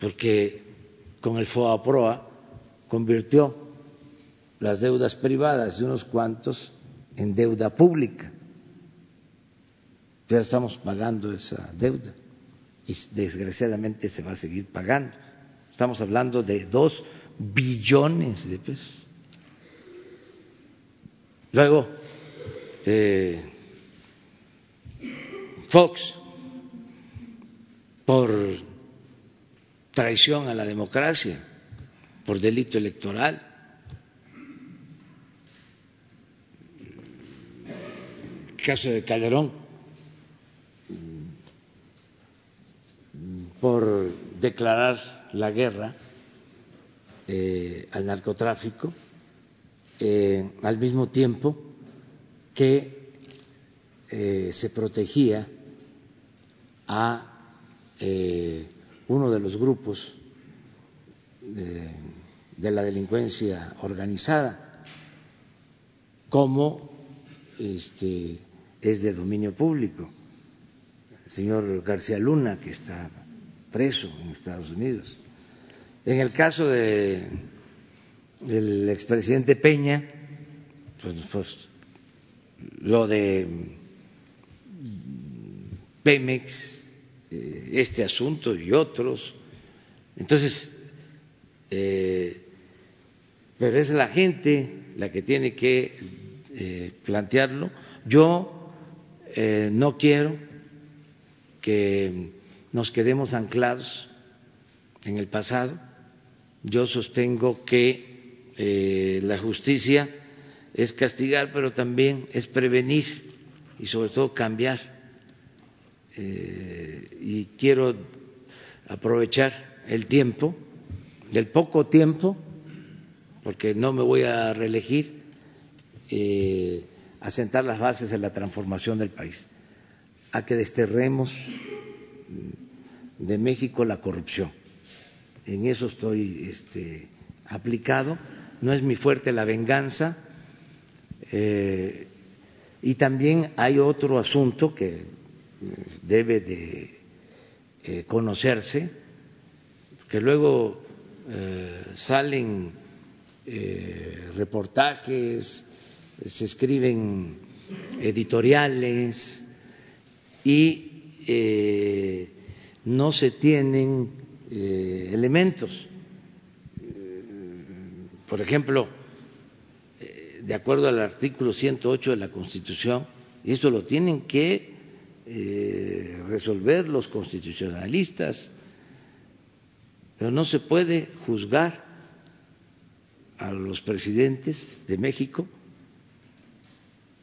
Porque con el FOA-PROA convirtió las deudas privadas de unos cuantos en deuda pública. Ya estamos pagando esa deuda y desgraciadamente se va a seguir pagando. Estamos hablando de dos billones de pesos. Luego, eh, Fox, por traición a la democracia, por delito electoral. El caso de Calderón, por declarar la guerra eh, al narcotráfico eh, al mismo tiempo que eh, se protegía a eh, uno de los grupos de, la delincuencia organizada, como este, es de dominio público. El señor García Luna, que está preso en Estados Unidos. En el caso de el expresidente Peña, pues, pues, lo de Pemex, eh, este asunto y otros. Entonces, eh, pero es la gente la que tiene que eh, plantearlo. Yo no quiero que nos quedemos anclados en el pasado. Yo sostengo que eh, la justicia es castigar, pero también es prevenir y sobre todo cambiar. Eh, y quiero aprovechar el tiempo, del poco tiempo, porque no me voy a reelegir, eh, a sentar las bases de la transformación del país, a que desterremos de México la corrupción. En eso estoy este, aplicado no es mi fuerte la venganza. Eh, y también hay otro asunto que debe de eh, conocerse, que luego eh, salen reportajes, se escriben editoriales y no se tienen elementos por ejemplo, eh, de acuerdo al artículo 108 de la Constitución, y eso lo tienen que eh, resolver los constitucionalistas, pero no se puede juzgar a los presidentes de México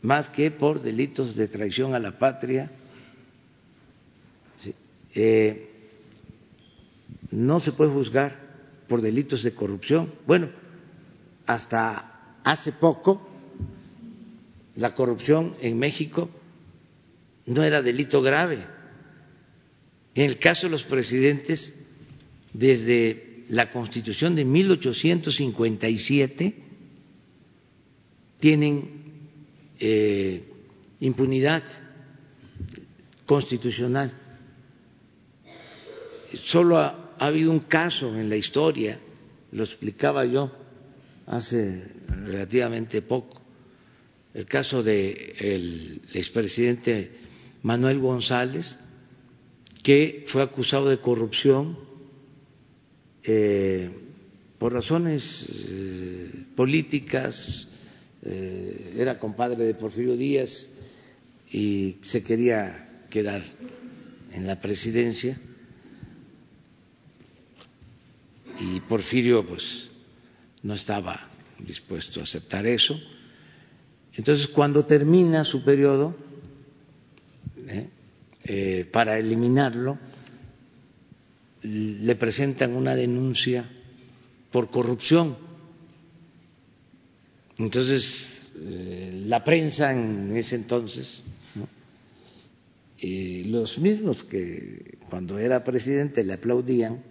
más que por delitos de traición a la patria. Eh, no se puede juzgar por delitos de corrupción. Bueno, hasta hace poco la corrupción en México no era delito grave. En el caso de los presidentes, desde la Constitución de 1857 tienen eh, impunidad constitucional. Solo ha habido un caso en la historia, lo explicaba yo, hace relativamente poco, el caso del expresidente Manuel González, que fue acusado de corrupción eh, por razones eh, políticas, eh, era compadre de Porfirio Díaz y se quería quedar en la presidencia. Y Porfirio pues no estaba dispuesto a aceptar eso. Entonces, cuando termina su periodo, ¿eh? Eh, para eliminarlo, le presentan una denuncia por corrupción. Entonces, eh, la prensa en ese entonces, los mismos que cuando era presidente le aplaudían,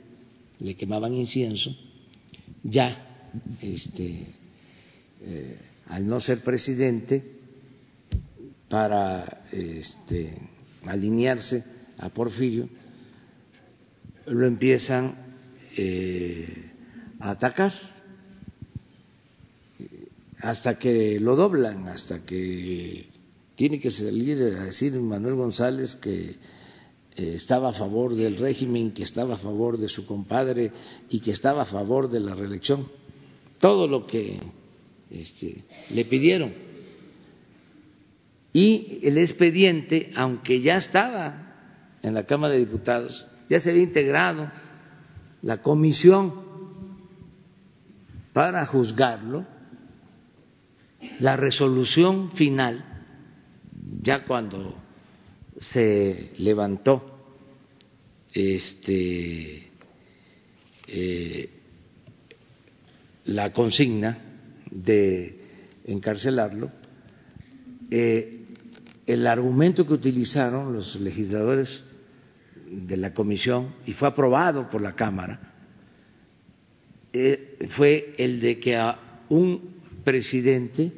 le quemaban incienso, ya este, al no ser presidente, para este, alinearse a Porfirio, lo empiezan eh, a atacar hasta que lo doblan, hasta que tiene que salir a decir Manuel González que eh, estaba a favor del régimen, que estaba a favor de su compadre y que estaba a favor de la reelección. Todo lo que este, le pidieron. Y el expediente, aunque ya estaba en la Cámara de Diputados, ya se había integrado la comisión para juzgarlo, la resolución final, ya cuando se levantó este, eh, la consigna de encarcelarlo, eh, el argumento que utilizaron los legisladores de la comisión y fue aprobado por la Cámara eh, fue el de que a un presidente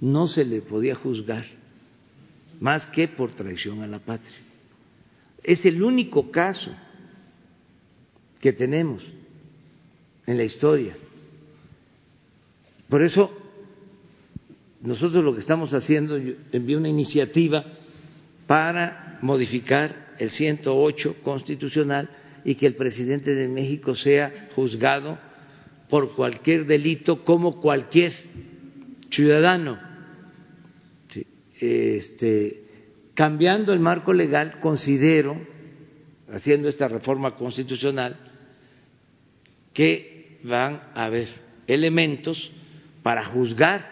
no se le podía juzgar más que por traición a la patria. Es el único caso que tenemos en la historia. Por eso nosotros lo que estamos haciendo, yo una iniciativa para modificar el 108 constitucional y que el presidente de México sea juzgado por cualquier delito como cualquier ciudadano. Este, cambiando el marco legal, considero, haciendo esta reforma constitucional, que van a haber elementos para juzgar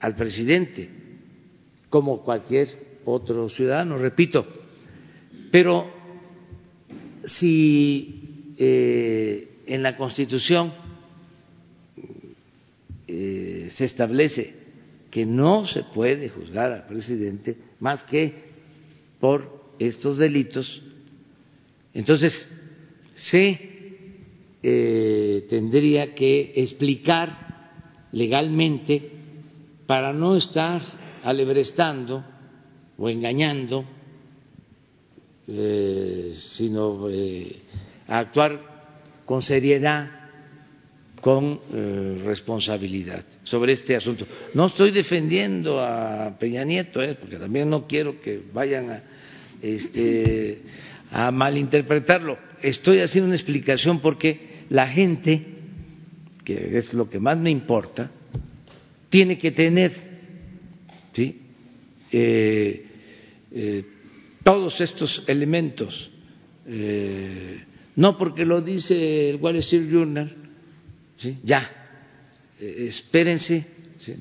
al presidente como cualquier otro ciudadano, repito. Pero si eh, en la Constitución eh, se establece que no se puede juzgar al presidente más que por estos delitos, entonces se eh, tendría que explicar legalmente para no estar alebrestando o engañando, eh, sino eh, actuar con seriedad, con eh, responsabilidad sobre este asunto. No estoy defendiendo a Peña Nieto, porque también no quiero que vayan a, este, a malinterpretarlo. Estoy haciendo una explicación porque la gente, que es lo que más me importa, tiene que tener ¿sí? Eh, eh, todos estos elementos, eh, no porque lo dice el Wall Street Journal, ¿sí? ya, espérense, ¿sí?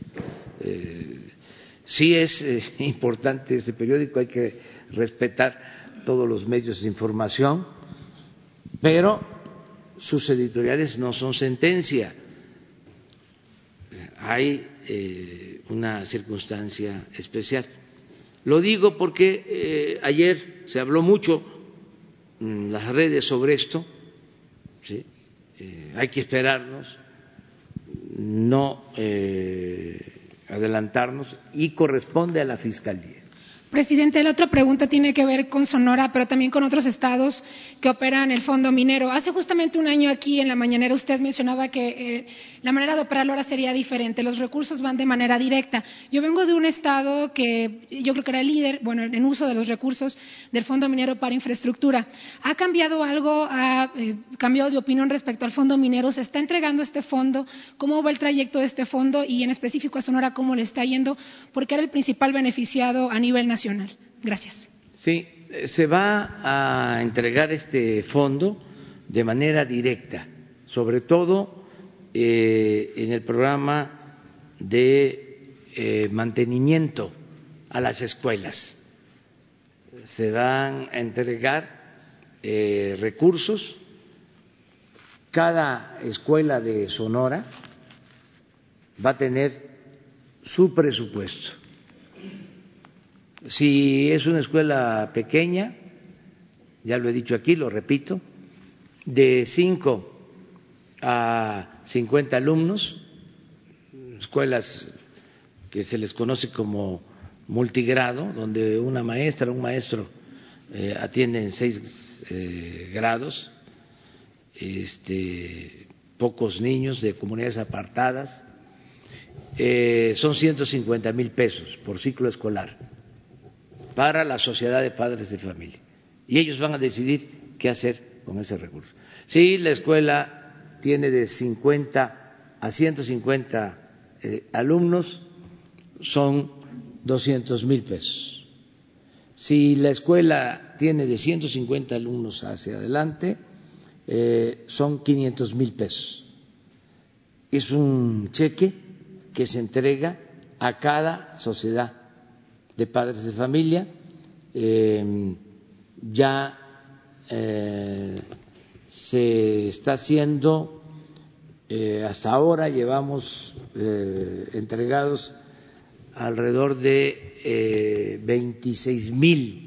sí es importante este periódico, hay que respetar todos los medios de información, pero sus editoriales no son sentencia. Hay eh, una circunstancia especial. Lo digo porque eh, ayer se habló mucho en las redes sobre esto, ¿sí? Eh, hay que esperarnos, no adelantarnos y corresponde a la Fiscalía. Presidente, la otra pregunta tiene que ver con Sonora, pero también con otros estados que operan el fondo minero. Hace justamente un año aquí en la mañanera usted mencionaba que eh, la manera de operarlo ahora sería diferente. Los recursos van de manera directa. Yo vengo de un estado que yo creo que era el líder, bueno, en uso de los recursos del fondo minero para infraestructura. ¿Ha cambiado algo? ¿Ha eh, cambiado de opinión respecto al fondo minero? ¿Se está entregando este fondo? ¿Cómo va el trayecto de este fondo? Y en específico a Sonora, ¿cómo le está yendo? Porque era el principal beneficiado a nivel nacional Gracias. Sí, se va a entregar este fondo de manera directa, sobre todo eh, en el programa de eh, mantenimiento a las escuelas. Se van a entregar eh, recursos. Cada escuela de Sonora va a tener su presupuesto. Si es una escuela pequeña, ya lo he dicho aquí, lo repito, de 5 a 50 alumnos, escuelas que se les conoce como multigrado, donde una maestra, un maestro eh, atienden seis eh, grados, este, pocos niños de comunidades apartadas, eh, son 150 mil pesos por ciclo escolar para la sociedad de padres de familia. Y ellos van a decidir qué hacer con ese recurso. Si la escuela tiene de 50 a 150 eh, alumnos, son 200 mil pesos. Si la escuela tiene de 150 alumnos hacia adelante, eh, son 500 mil pesos. Es un cheque que se entrega a cada sociedad de padres de familia. Eh, ya eh, se está haciendo, eh, hasta ahora llevamos entregados alrededor de 26 mil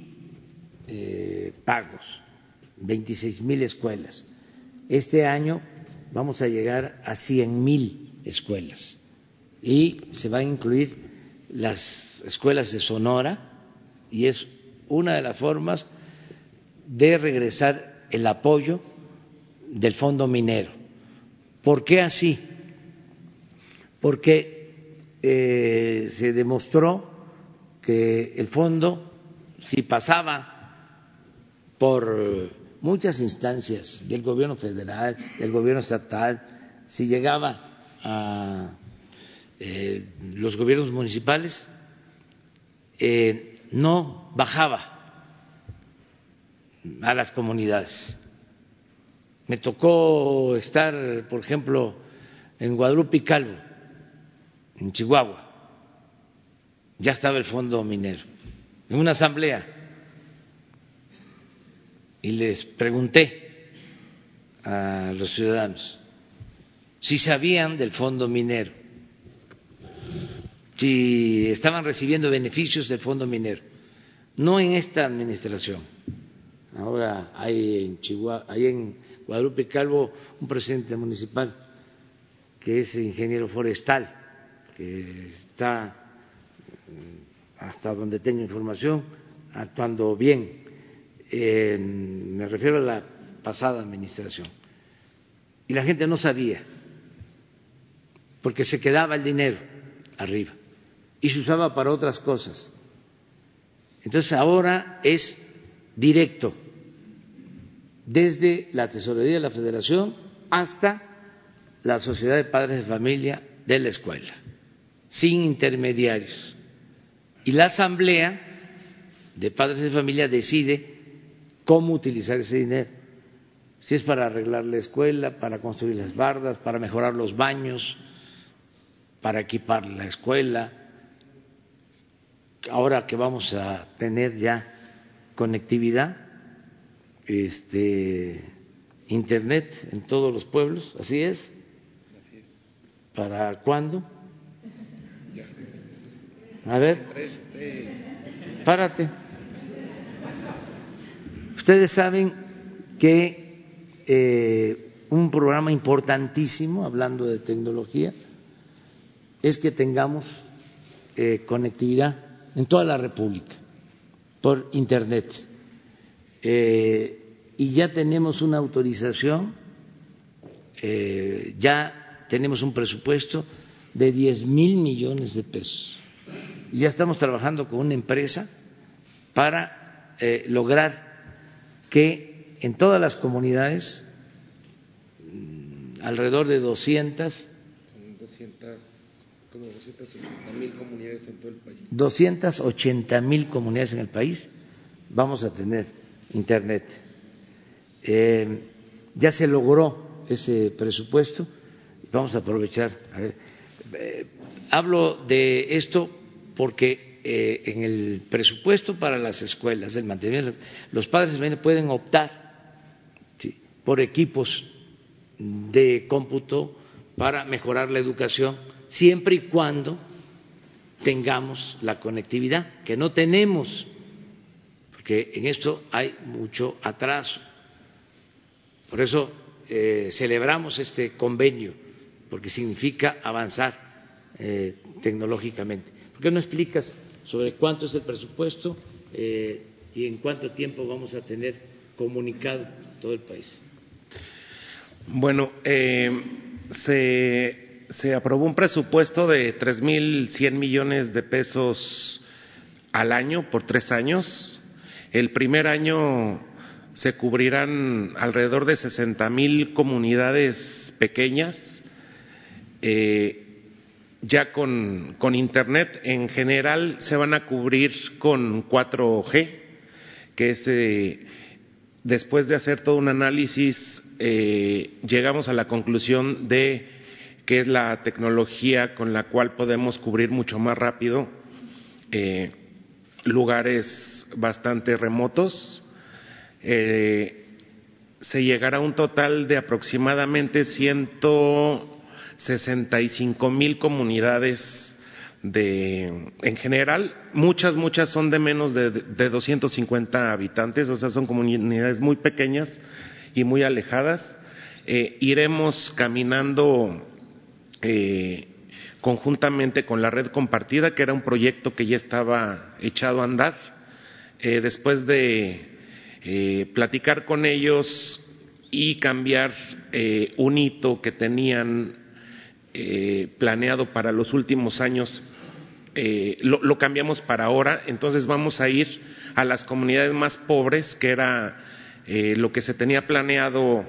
pagos, 26 mil escuelas. Este año vamos a llegar a 100 mil escuelas y se van a incluir las escuelas de Sonora y es una de las formas de regresar el apoyo del fondo minero. ¿Por qué así? Porque eh, se demostró que el fondo, si pasaba por muchas instancias del gobierno federal, del gobierno estatal, si llegaba a eh, los gobiernos municipales, eh, no bajaba a las comunidades. Me tocó estar, por ejemplo, en Guadalupe y Calvo, en Chihuahua. Ya estaba el fondo minero, en una asamblea. Y les pregunté a los ciudadanos si sabían del fondo minero si estaban recibiendo beneficios del fondo minero. No en esta administración. Ahora hay en Guadalupe Calvo un presidente municipal que es ingeniero forestal, que está hasta donde tengo información actuando bien. me refiero a la pasada administración. Y la gente no sabía, porque se quedaba el dinero arriba y se usaba para otras cosas. Entonces ahora es directo, desde la Tesorería de la Federación hasta la Sociedad de Padres de Familia de la escuela, sin intermediarios. Y la Asamblea de Padres de Familia decide cómo utilizar ese dinero. Si es para arreglar la escuela, para construir las bardas, para mejorar los baños, para equipar la escuela, ahora que vamos a tener ya conectividad, este, internet en todos los pueblos, así es. ¿Para cuándo? A ver, párate. Ustedes saben que eh, un programa importantísimo, hablando de tecnología, es que tengamos eh, conectividad en toda la República por Internet. Eh, y ya tenemos una autorización, eh, ya tenemos un presupuesto de 10 mil millones de pesos. Y ya estamos trabajando con una empresa para eh, lograr que en todas las comunidades, mm, alrededor de 200, 200 como 280 mil comunidades en todo el país. 280 mil comunidades en el país vamos a tener Internet. Eh, ya se logró ese presupuesto vamos a aprovechar. Eh, hablo de esto porque eh, en el presupuesto para las escuelas, el mantenimiento, los padres pueden optar por equipos de cómputo para mejorar la educación, siempre y cuando tengamos la conectividad, que no tenemos, porque en esto hay mucho atraso. Por eso eh, celebramos este convenio, porque significa avanzar eh, tecnológicamente. ¿Por qué no explicas sobre cuánto es el presupuesto eh, y en cuánto tiempo vamos a tener comunicado todo el país? Bueno, se se aprobó un presupuesto de 3.100 millones de pesos al año por tres años. El primer año se cubrirán alrededor de 60.000 comunidades pequeñas. Eh, ya con, Internet en general se van a cubrir con 4G, que es, eh, después de hacer todo un análisis, eh, llegamos a la conclusión de que es la tecnología con la cual podemos cubrir mucho más rápido eh, lugares bastante remotos. Eh, se llegará a un total de aproximadamente 165 mil comunidades de, en general, muchas, muchas son de menos de, de 250 habitantes, o sea, son comunidades muy pequeñas y muy alejadas. Eh, iremos caminando eh, conjuntamente con la red compartida, que era un proyecto que ya estaba echado a andar. Eh, después de eh, platicar con ellos y cambiar un hito que tenían planeado para los últimos años, lo, lo, cambiamos para ahora. Entonces vamos a ir a las comunidades más pobres, que era lo que se tenía planeado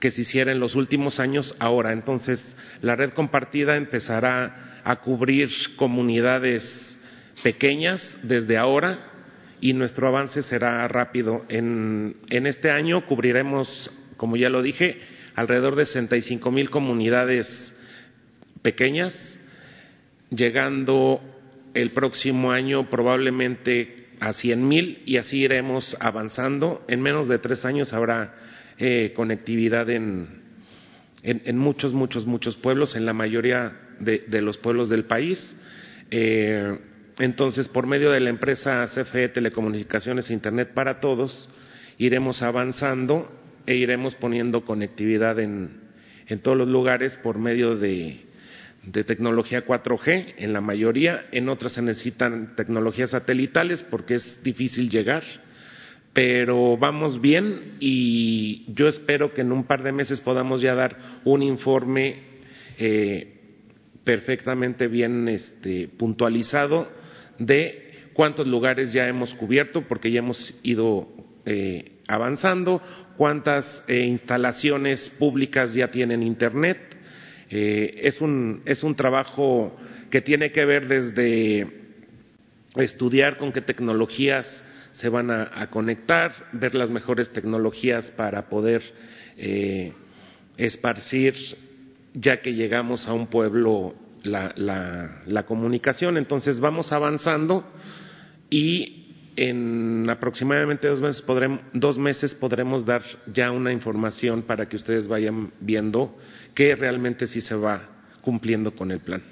que se hiciera en los últimos años ahora. Entonces, la red compartida empezará a cubrir comunidades pequeñas desde ahora y nuestro avance será rápido. En, este año cubriremos, como ya lo dije, alrededor de 65 mil comunidades pequeñas, llegando el próximo año probablemente a 100 mil y así iremos avanzando. En menos de tres años habrá eh, conectividad en, en, muchos, muchos, muchos pueblos, en la mayoría de, los pueblos del país. Eh, entonces, por medio de la empresa CFE Telecomunicaciones e Internet para Todos, iremos avanzando e iremos poniendo conectividad en, en todos los lugares por medio de, de tecnología 4G, en la mayoría, en otras se necesitan tecnologías satelitales porque es difícil llegar pero vamos bien y yo espero que en un par de meses podamos ya dar un informe eh, perfectamente bien este, puntualizado de cuántos lugares ya hemos cubierto, porque ya hemos ido eh, avanzando, cuántas eh, instalaciones públicas ya tienen Internet. es, un, es un trabajo que tiene que ver desde estudiar con qué tecnologías se van a, conectar, ver las mejores tecnologías para poder eh, esparcir, ya que llegamos a un pueblo, la, comunicación. Entonces vamos avanzando y en aproximadamente dos meses, podremos, dos meses podremos dar ya una información para que ustedes vayan viendo que realmente sí se va cumpliendo con el plan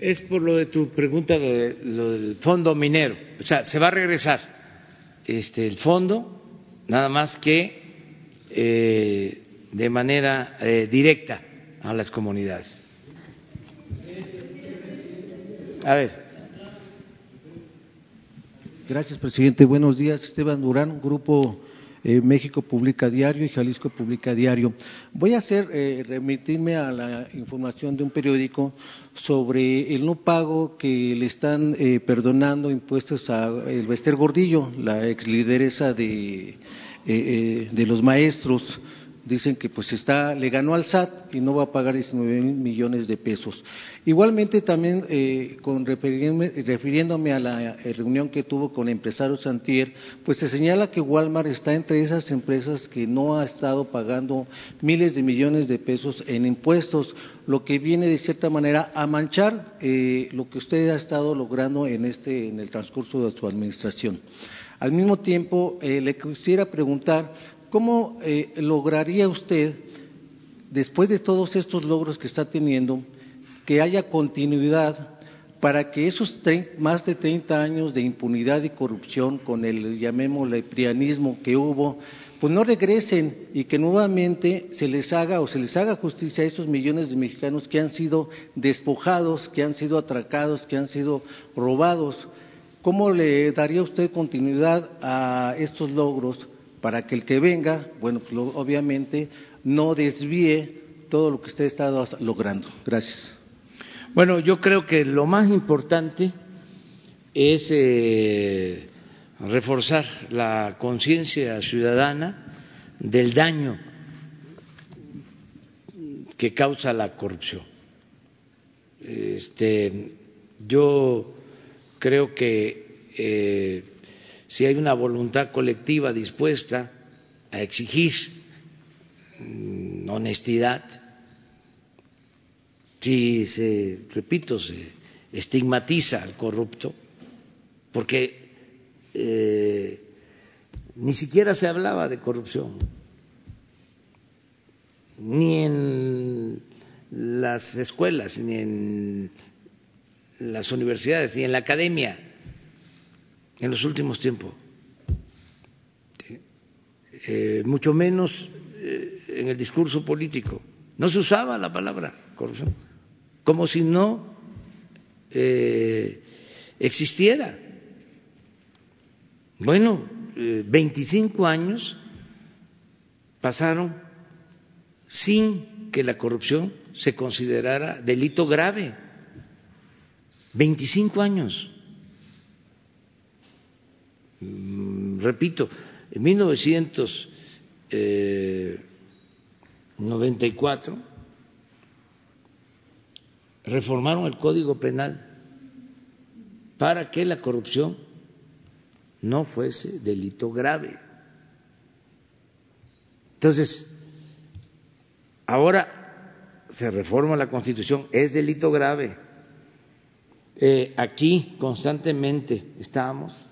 es por lo de tu pregunta de lo del fondo minero. O sea, se va a regresar este, el fondo, nada más que eh, de manera eh, directa a las comunidades. A ver. Gracias, presidente. Buenos días. Esteban Durán, Grupo eh, México Publica Diario y Jalisco Publica Diario. Voy a hacer, eh, remitirme a la información de un periódico sobre el no pago que le están eh, perdonando impuestos a el Bester Gordillo, la ex lideresa de, de los maestros dicen que pues está, le ganó al SAT y no va a pagar 19 mil millones de pesos. Igualmente también eh, con refiriéndome, a la eh, reunión que tuvo con empresarios Santier, pues se señala que Walmart está entre esas empresas que no ha estado pagando miles de millones de pesos en impuestos, lo que viene de cierta manera a manchar eh, lo que usted ha estado logrando en este en el transcurso de su administración. Al mismo tiempo, le quisiera preguntar ¿Cómo eh, lograría usted, después de todos estos logros que está teniendo, que haya continuidad para que esos más de 30 años de impunidad y corrupción con el, llamémosle, prianismo que hubo, pues no regresen y que nuevamente se les haga o se les haga justicia a esos millones de mexicanos que han sido despojados, que han sido atracados, que han sido robados. ¿Cómo le daría usted continuidad a estos logros para que el que venga, bueno, pues obviamente no desvíe todo lo que usted ha estado logrando. Gracias. Bueno, yo creo que lo más importante es eh, reforzar la conciencia ciudadana del daño que causa la corrupción. Este, yo creo que eh, si hay una voluntad colectiva dispuesta a exigir mm, honestidad, si se, repito, se estigmatiza al corrupto, porque eh, ni siquiera se hablaba de corrupción, ni en las escuelas, ni en las universidades, ni en la academia en los últimos tiempos, eh, mucho menos eh, en el discurso político. No se usaba la palabra corrupción, como si no eh, existiera. Bueno, 25 años pasaron sin que la corrupción se considerara delito grave. 25 años. Mm, repito, en 1994 eh, reformaron el Código Penal para que la corrupción no fuese delito grave. Entonces, ahora se reforma la Constitución, es delito grave. Eh, aquí constantemente estamos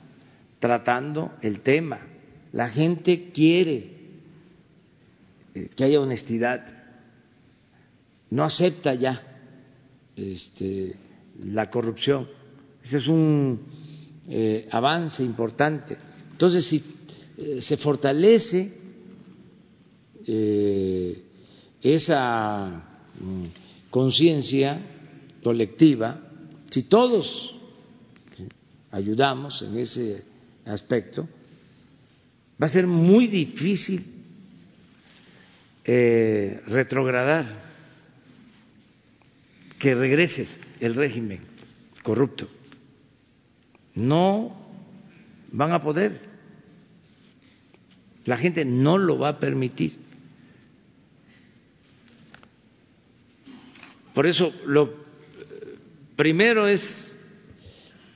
tratando el tema. La gente quiere eh, que haya honestidad, no acepta ya este, la corrupción. Ese es un eh, avance importante. Entonces, si eh, se fortalece esa mm, conciencia colectiva, si todos ayudamos en ese aspecto, va a ser muy difícil eh, retrogradar, que regrese el régimen corrupto. No van a poder. La gente no lo va a permitir. Por eso lo primero es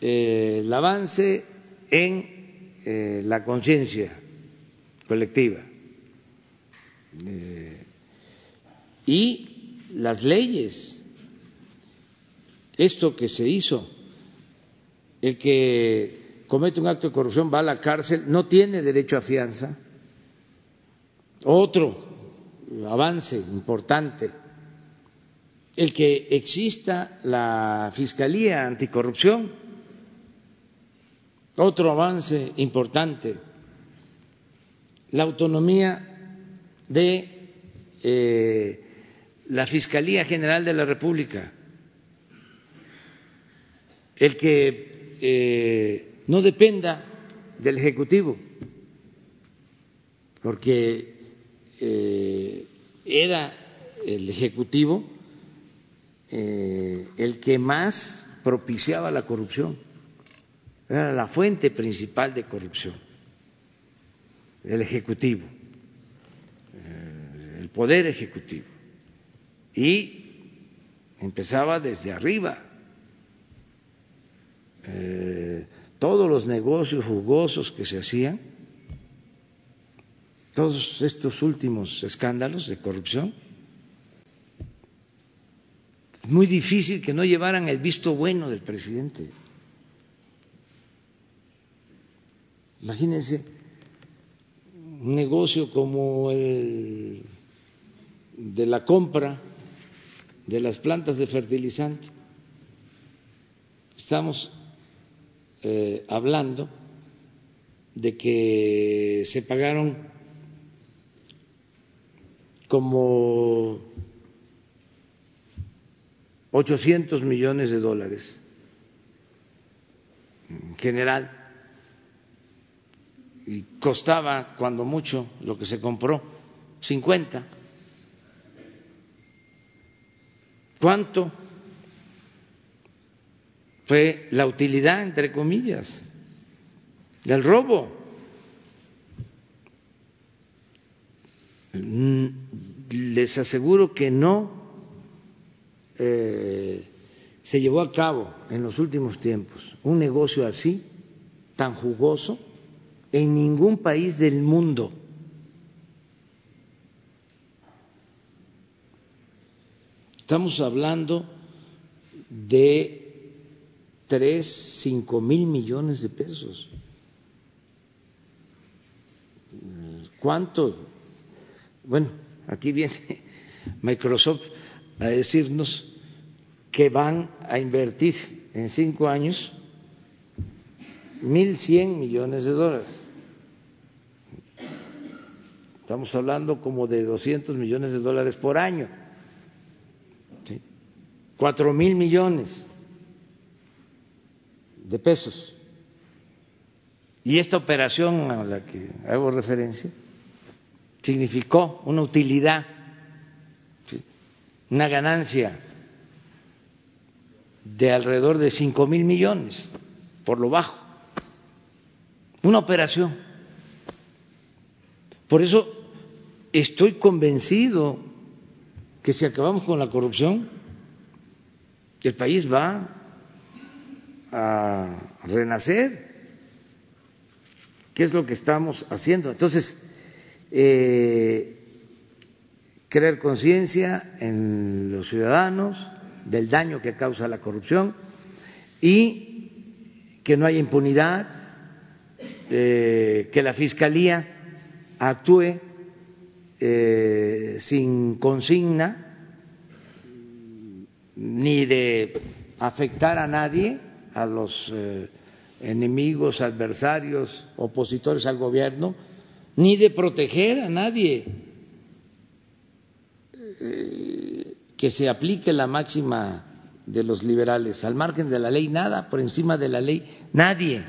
eh, el avance en eh, la conciencia colectiva eh, y las leyes. Esto que se hizo, el que comete un acto de corrupción va a la cárcel, no tiene derecho a fianza. Otro avance importante, el que exista la Fiscalía Anticorrupción otro avance importante, la autonomía de eh, la Fiscalía General de la República, el que eh, no dependa del Ejecutivo, porque eh, era el Ejecutivo el que más propiciaba la corrupción era la fuente principal de corrupción, el Ejecutivo. Eh, Poder Ejecutivo. Y empezaba desde arriba. Eh, todos los negocios jugosos que se hacían, todos estos últimos escándalos de corrupción, es muy difícil que no llevaran el visto bueno del presidente. Imagínense un negocio como el de la compra de las plantas de fertilizante. Estamos eh, hablando de que se pagaron como 800 millones de dólares en general y costaba cuando mucho lo que se compró 50 ¿cuánto fue la utilidad, entre comillas, del robo. Mm, les aseguro que no eh, se llevó a cabo en los últimos tiempos un negocio así, tan jugoso, en ningún país del mundo. Estamos hablando de tres, cinco mil millones de pesos. ¿Cuánto? Bueno, aquí viene Microsoft a decirnos que van a invertir en cinco años mil cien millones de dólares. Estamos hablando como de doscientos millones de dólares por año. Cuatro mil millones de pesos. Y esta operación a la que hago referencia significó una utilidad, una ganancia de alrededor de cinco mil millones, por lo bajo. Una operación. Por eso estoy convencido que si acabamos con la corrupción, el país va a renacer. ¿Qué es lo que estamos haciendo? Entonces, eh, crear conciencia en los ciudadanos del daño que causa la corrupción y que no haya impunidad, eh, que la Fiscalía actúe eh, sin consigna ni de afectar a nadie a los eh, enemigos, adversarios, opositores al gobierno, ni de proteger a nadie. Eh, que se aplique la máxima de los liberales, al margen de la ley nada, por encima de la ley nadie.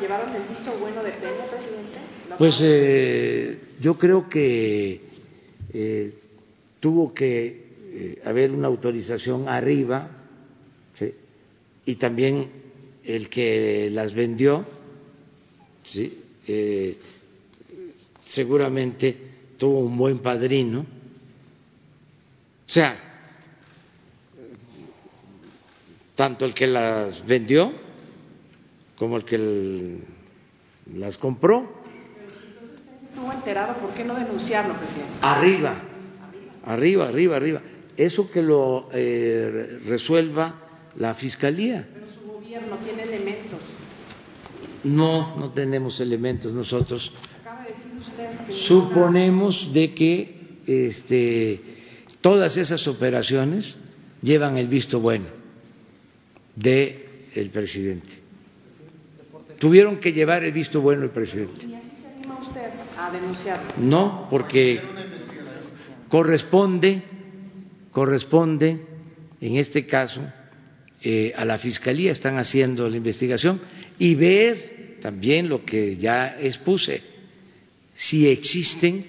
Llevaron el visto bueno de Peña, presidente? Pues eh, yo creo que eh, tuvo que eh, haber una autorización arriba ¿sí? y también el que las vendió ¿sí? Eh, seguramente tuvo un buen padrino. O sea, tanto el que las vendió como el que las compró. estuvo enterado, ¿por qué no denunciarlo, presidente? Arriba, arriba, arriba, arriba eso que lo eh, resuelva la Fiscalía. Pero su gobierno tiene elementos. No, no tenemos elementos nosotros. Acaba de decir usted que Suponemos de que este, todas esas operaciones llevan el visto bueno del el presidente. Tuvieron que llevar el visto bueno el presidente. ¿Y así se anima usted a denunciarlo? No, porque corresponde corresponde, en este caso, eh, a la Fiscalía, están haciendo la investigación y ver también lo que ya expuse, si existen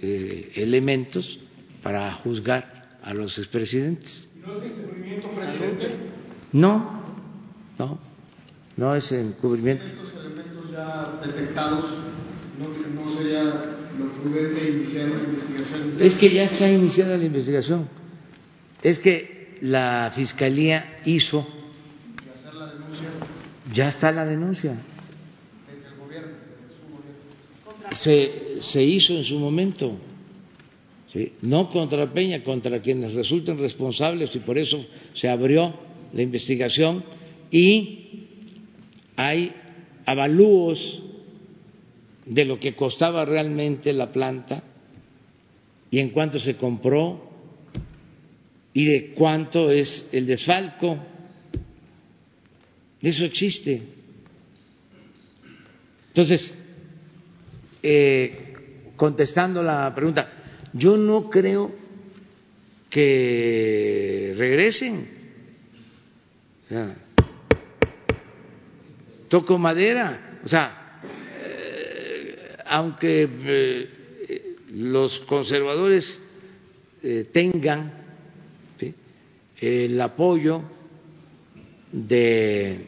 eh, elementos para juzgar a los expresidentes. ¿No es encubrimiento, presidente? No, no, no es encubrimiento. Estos elementos ya detectados, ¿no, no sería prudente iniciar una investigación. Es que ya está iniciada la investigación. Es que la fiscalía hizo. Ya está la denuncia. Se, se hizo en su momento. ¿sí? No contra Peña, contra quienes resulten responsables y por eso se abrió la investigación y hay avalúos de lo que costaba realmente la planta y en cuánto se compró y de cuánto es el desfalco. Eso existe. Entonces, eh, contestando la pregunta, yo no creo que regresen. Toco madera. O sea, eh, aunque eh, los conservadores eh, tengan el apoyo de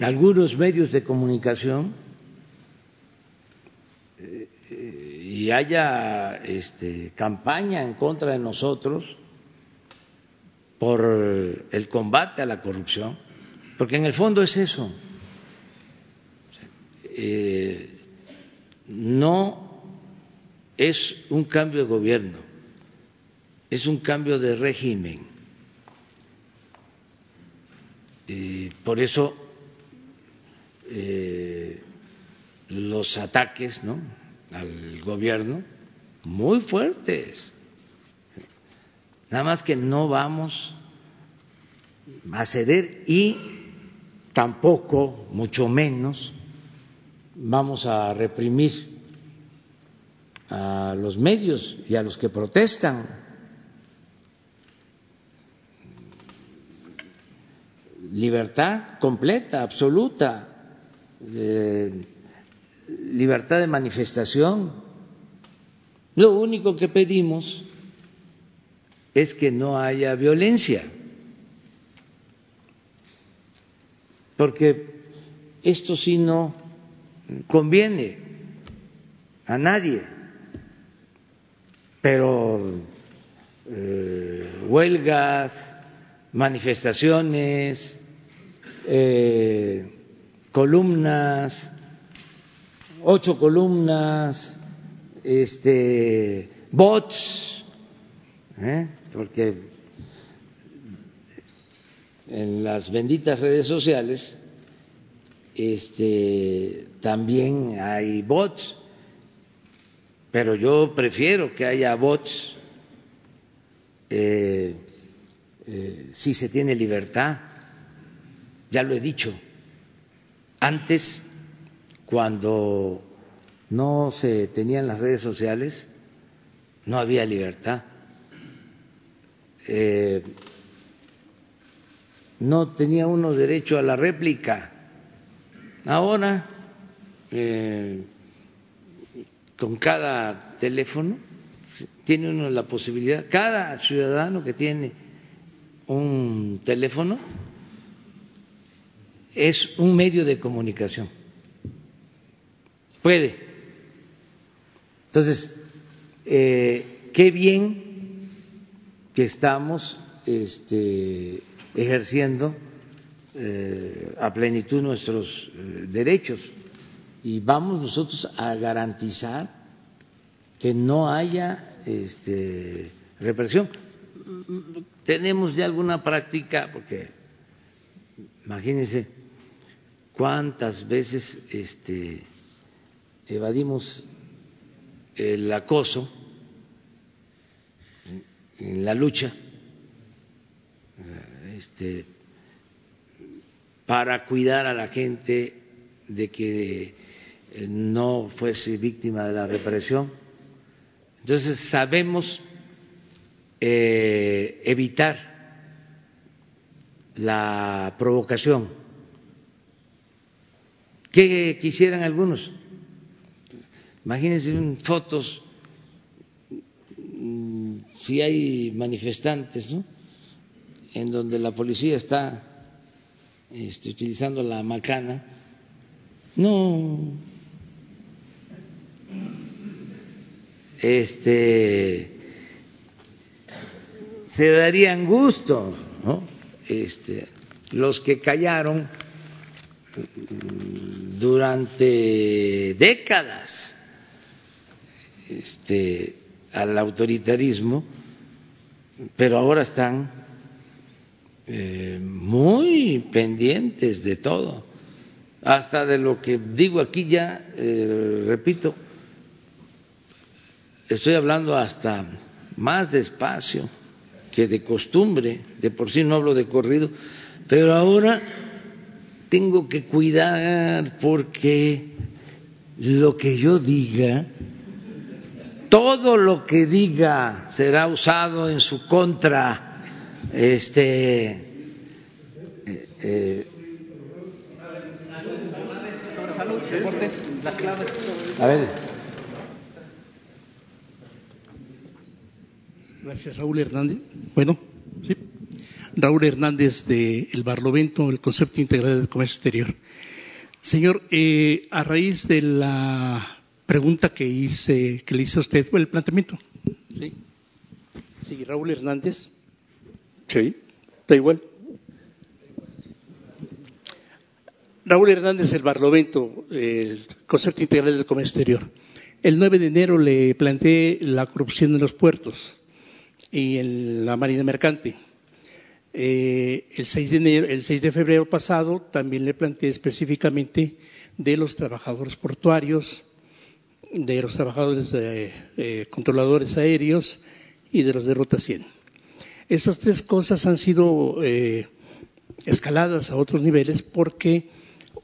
algunos medios de comunicación y haya este, campaña en contra de nosotros por el combate a la corrupción, porque en el fondo es eso. Eh, no es un cambio de gobierno, es un cambio de régimen. Y por eso eh, los ataques ¿no? al gobierno muy fuertes. Nada más que no vamos a ceder y tampoco, mucho menos, vamos a reprimir a los medios y a los que protestan. Libertad completa, absoluta, eh, libertad de manifestación. Lo único que pedimos es que no haya violencia, porque esto sí no conviene a nadie, pero eh, huelgas, manifestaciones, eh, columnas, ocho columnas, este, bots, ¿eh? porque en las benditas redes sociales este, también hay bots, pero yo prefiero que haya bots eh, eh, si se tiene libertad, ya lo he dicho. Antes, cuando no se tenían las redes sociales, no había libertad. Eh, no tenía uno derecho a la réplica Ahora, eh, con cada teléfono, tiene uno la posibilidad, cada ciudadano que tiene un teléfono es un medio de comunicación. Puede. Entonces, eh, qué bien que estamos este, ejerciendo eh, a plenitud nuestros eh, derechos y vamos nosotros a garantizar que no haya este, represión. Tenemos ya alguna práctica, porque imagínense cuántas veces este, evadimos el acoso en la lucha. Este, para cuidar a la gente de que eh, no fuese víctima de la represión. Entonces sabemos eh, evitar la provocación. ¿Qué quisieran algunos? Imagínense fotos, mm, si hay manifestantes, ¿no? En donde la policía está este, utilizando la macana. No, este, se darían gusto, ¿no? Este, los que callaron durante décadas este, al autoritarismo, pero ahora están eh, muy pendientes de todo, hasta de lo que digo aquí ya, eh, repito, estoy hablando hasta más despacio que de costumbre, de por sí no hablo de corrido, pero ahora tengo que cuidar porque lo que yo diga, todo lo que diga será usado en su contra. Este, eh, eh, a ver. Gracias, Raúl Hernández. Bueno, sí. Raúl Hernández de El Barlovento, el concepto integral del comercio exterior. Señor, eh, a raíz de la pregunta que hice, que le hice a usted, el planteamiento. Sí. Sí, Raúl Hernández. Sí, da igual. Raúl Hernández, el Barlovento, el concepto integral del comercio exterior. El 9 de enero le planteé la corrupción en los puertos y en la marina mercante. Eh, el, 6 de enero, el 6 de febrero pasado también le planteé específicamente de los trabajadores portuarios, de los trabajadores eh, controladores aéreos y de los de Ruta 100. Esas tres cosas han sido eh, escaladas a otros niveles porque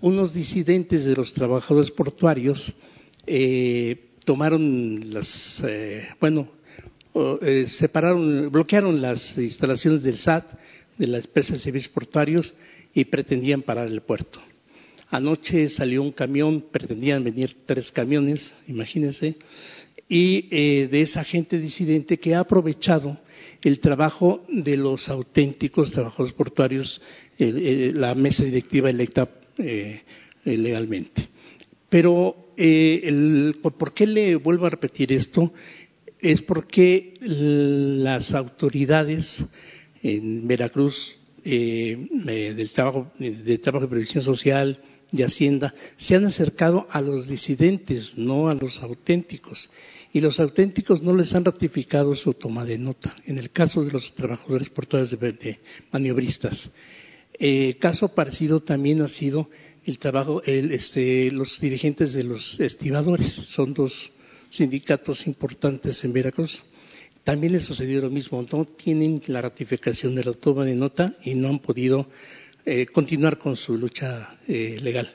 unos disidentes de los trabajadores portuarios tomaron las, bueno, separaron, bloquearon las instalaciones del SAT de la empresa de servicios portuarios y pretendían parar el puerto. Anoche salió un camión, pretendían venir tres camiones, imagínense, y eh, de esa gente disidente que ha aprovechado el trabajo de los auténticos trabajadores portuarios, la mesa directiva electa eh, legalmente. Pero, eh, ¿por qué le vuelvo a repetir esto? Es porque las autoridades en Veracruz eh, del trabajo de trabajo de previsión social de hacienda se han acercado a los disidentes no a los auténticos y los auténticos no les han ratificado su toma de nota. En el caso de los trabajadores portuarios de, maniobristas. Eh, caso parecido también ha sido el trabajo el, este, los dirigentes de los estibadores. Son dos sindicatos importantes en Veracruz. También les sucedió lo mismo, no tienen la ratificación de la toma de nota y no han podido eh, continuar con su lucha eh, legal.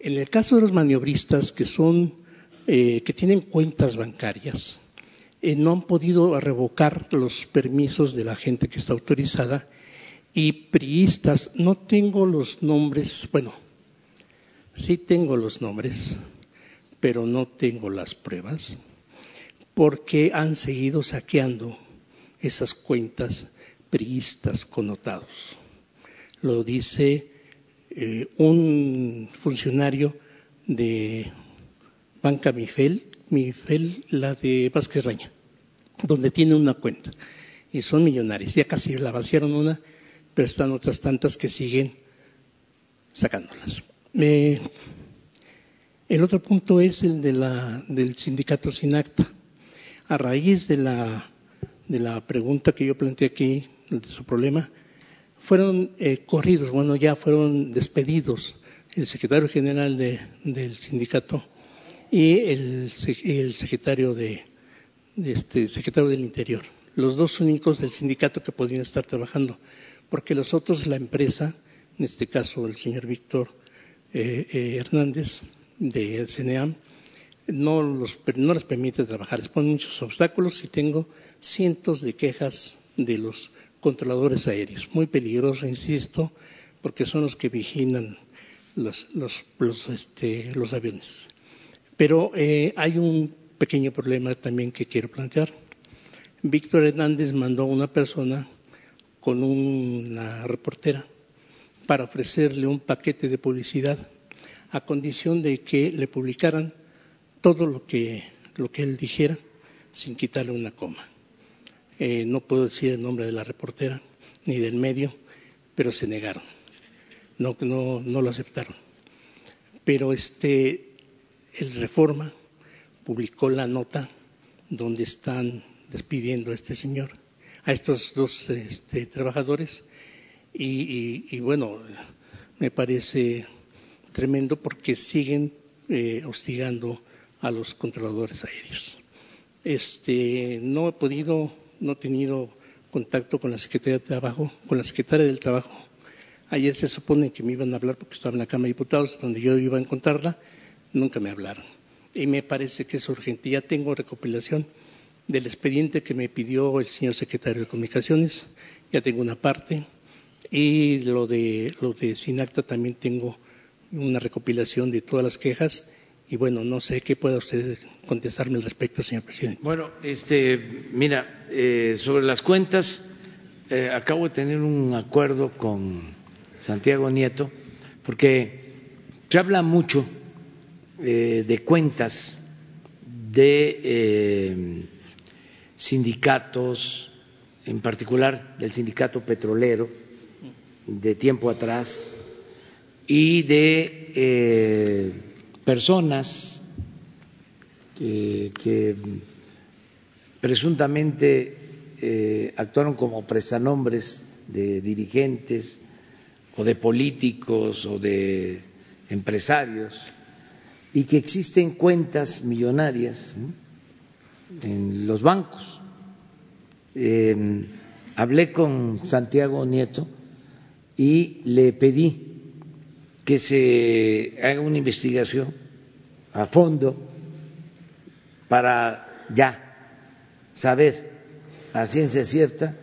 En el caso de los maniobristas que son eh, que tienen cuentas bancarias, no han podido revocar los permisos de la gente que está autorizada y priistas, no tengo los nombres, bueno, sí tengo los nombres, pero no tengo las pruebas porque han seguido saqueando esas cuentas priistas connotados. Lo dice eh, un funcionario de Banca Mifel, Mifel, la de Vázquez Raña, donde tiene una cuenta. Y son millonarios. Ya casi la vaciaron una, pero están otras tantas que siguen sacándolas. el otro punto es el de la, del sindicato sin acta a raíz de la, de la pregunta que yo planteé aquí, de su problema, fueron eh, corridos, bueno, ya fueron despedidos el secretario general del sindicato y el, secretario de, este secretario del Interior, los dos únicos del sindicato que podían estar trabajando, porque los otros, la empresa, en este caso el señor Víctor eh, eh, Hernández de CNEAM, no, los, no les permite trabajar, les pone muchos obstáculos y tengo cientos de quejas de los controladores aéreos. Muy peligroso, insisto, porque son los que vigilan los, este, aviones. Pero eh, hay un pequeño problema también que quiero plantear. Víctor Hernández mandó a una persona con una reportera para ofrecerle un paquete de publicidad a condición de que le publicaran todo lo que, lo que él dijera sin quitarle una coma. Eh, no puedo decir el nombre de la reportera ni del medio, pero se negaron. No, no, no lo aceptaron. Pero este, el Reforma publicó la nota donde están despidiendo a este señor, a estos dos este, trabajadores, y, bueno, me parece tremendo porque siguen eh, hostigando a los controladores aéreos. Este, no he podido, no he tenido contacto con la Secretaría de Trabajo, con la Secretaria del Trabajo. Ayer se supone que me iban a hablar porque estaba en la Cámara de Diputados, donde yo iba a encontrarla, nunca me hablaron. Y me parece que es urgente. Ya tengo recopilación del expediente que me pidió el señor secretario de Comunicaciones, ya tengo una parte, y lo de, lo de Sinacta también tengo una recopilación de todas las quejas y bueno, no sé qué pueda usted contestarme al respecto, señor presidente. Bueno, este, mira, eh, sobre las cuentas, eh, acabo de tener un acuerdo con Santiago Nieto, porque se habla mucho eh, de cuentas de sindicatos, en particular del sindicato petrolero, de tiempo atrás, y de personas que, presuntamente eh, actuaron como prestanombres de dirigentes o de políticos o de empresarios y que existen cuentas millonarias en los bancos. hablé con Santiago Nieto y le pedí que se haga una investigación a fondo para ya saber a ciencia cierta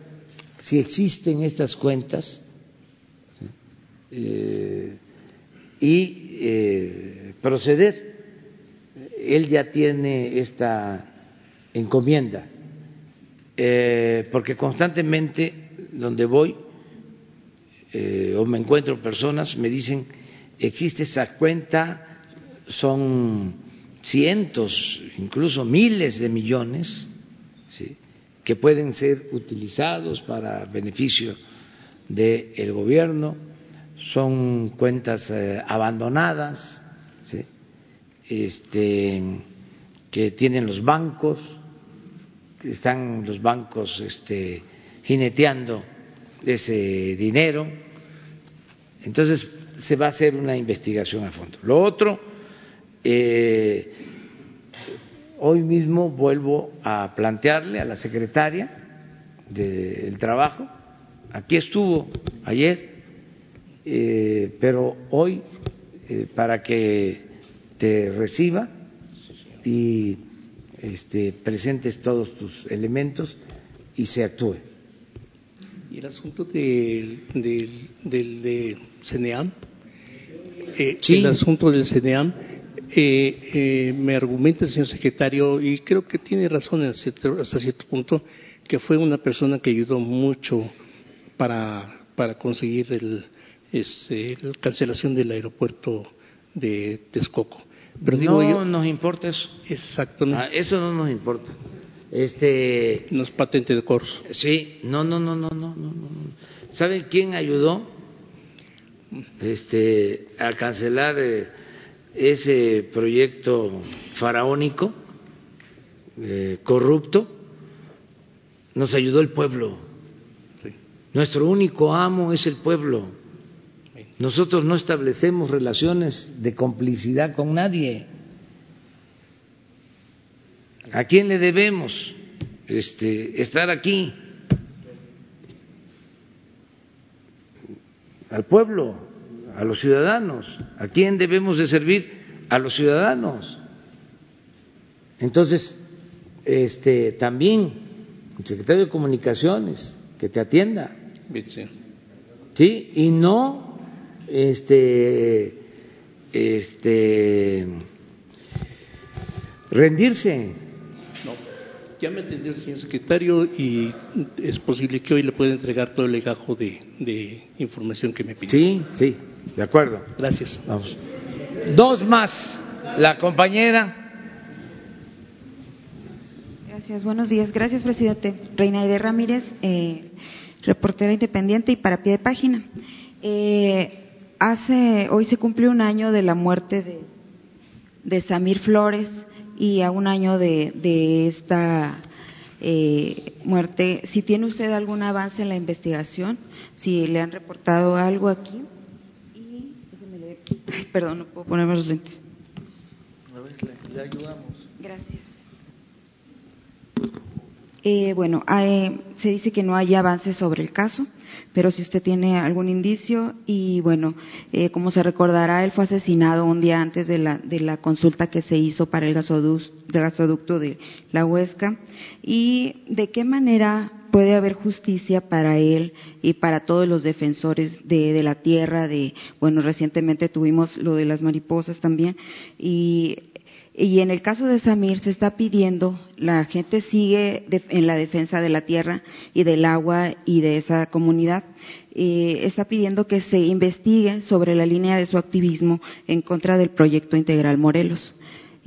si existen estas cuentas eh, y eh, proceder. Él ya tiene esta encomienda, eh, porque constantemente donde voy o me encuentro personas me dicen existe esa cuenta, son cientos, incluso miles de millones que pueden ser utilizados para beneficio del gobierno, son cuentas eh, abandonadas este, que tienen los bancos, están los bancos este, jineteando ese dinero. Entonces, se va a hacer una investigación a fondo. Lo otro, eh, hoy mismo vuelvo a plantearle a la secretaria del Trabajo, aquí estuvo ayer, eh, pero hoy eh, para que te reciba y este, presentes todos tus elementos y se actúe. Y el asunto del, del, del de CNEAM, eh, el asunto del CNEAM, eh, eh, me argumenta el señor secretario, y creo que tiene razón hasta cierto punto, que fue una persona que ayudó mucho para, para conseguir el, este, la cancelación del aeropuerto de Texcoco. Pero no nos importa eso. Exactamente. Ah, eso no nos importa. Este. No es patente de corso. Sí, no, no, no, no, no, no. ¿Saben quién ayudó? este, a cancelar eh, ese proyecto faraónico, eh, corrupto, nos ayudó el pueblo. Nuestro único amo es el pueblo. Nosotros no establecemos relaciones de complicidad con nadie. ¿A quién le debemos este, estar aquí? Al pueblo a los ciudadanos. ¿A quién debemos de servir? A los ciudadanos. Entonces, este, también el secretario de Comunicaciones, que te atienda. Sí, y no este, este, rendirse. No, ya me atendió el señor secretario y es posible que hoy le pueda entregar todo el legajo de, de información que me pidió. Sí, sí. De acuerdo. Gracias. Vamos. Dos más. La compañera. Gracias, buenos días. Gracias, presidente. Reina Ramírez, eh, reportera independiente y para pie de página. Eh, hace, hoy se cumple un año de la muerte de, de Samir Flores y a un año de, de esta eh, muerte. Si tiene usted algún avance en la investigación, si le han reportado algo aquí. Y, perdón, no puedo ponerme los lentes. A ver, le, le ayudamos. Gracias. Eh, bueno, hay, se dice que no hay avances sobre el caso, pero si usted tiene algún indicio, y bueno, eh, como se recordará, él fue asesinado un día antes de la, de la consulta que se hizo para el gasoducto de, la Huesca, y de qué manera puede haber justicia para él y para todos los defensores de, de, la tierra, de, bueno, recientemente tuvimos lo de las mariposas también, y y en el caso de Samir se está pidiendo, la gente sigue de, en la defensa de la tierra y del agua y de esa comunidad, está pidiendo que se investigue sobre la línea de su activismo en contra del proyecto integral Morelos.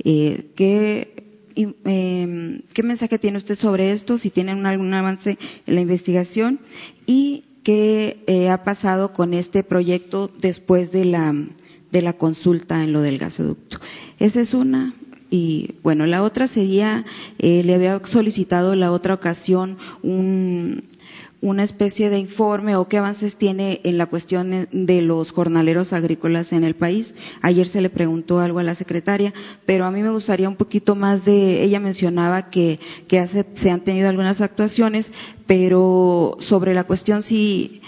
Eh, ¿qué, eh, ¿Qué mensaje tiene usted sobre esto? Si tienen algún avance en la investigación y qué eh, ha pasado con este proyecto después de la de la consulta en lo del gasoducto. Esa es una. Y bueno, la otra sería, eh, le había solicitado la otra ocasión un, una especie de informe o qué avances tiene en la cuestión de los jornaleros agrícolas en el país. Ayer se le preguntó algo a la secretaria, pero a mí me gustaría un poquito más de, ella mencionaba que, que hace, se han tenido algunas actuaciones, pero sobre la cuestión si,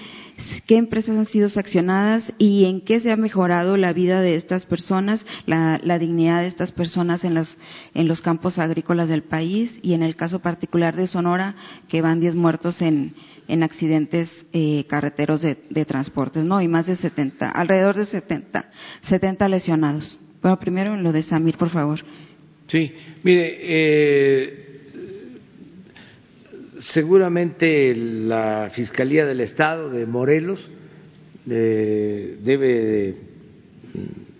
qué empresas han sido sancionadas y en qué se ha mejorado la vida de estas personas, la, la dignidad de estas personas en, las, en, los campos agrícolas del país y en el caso particular de Sonora, que van 10 muertos en, en accidentes eh, carreteros de, transportes, ¿no? Y más de 70, alrededor de 70, 70 lesionados. Bueno, primero lo de Samir, por favor. Sí, mire, eh, seguramente la Fiscalía del Estado de Morelos eh, debe de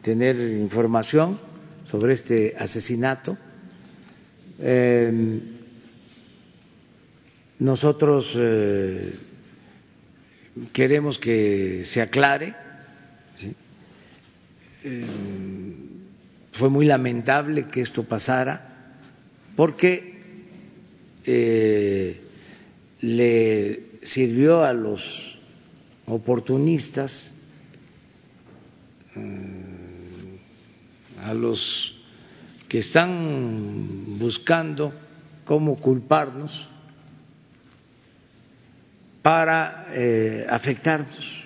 tener información sobre este asesinato. Eh, nosotros eh, queremos que se aclare. ¿sí? fue muy lamentable que esto pasara porque le sirvió a los oportunistas, a los que están buscando cómo culparnos para eh, afectarnos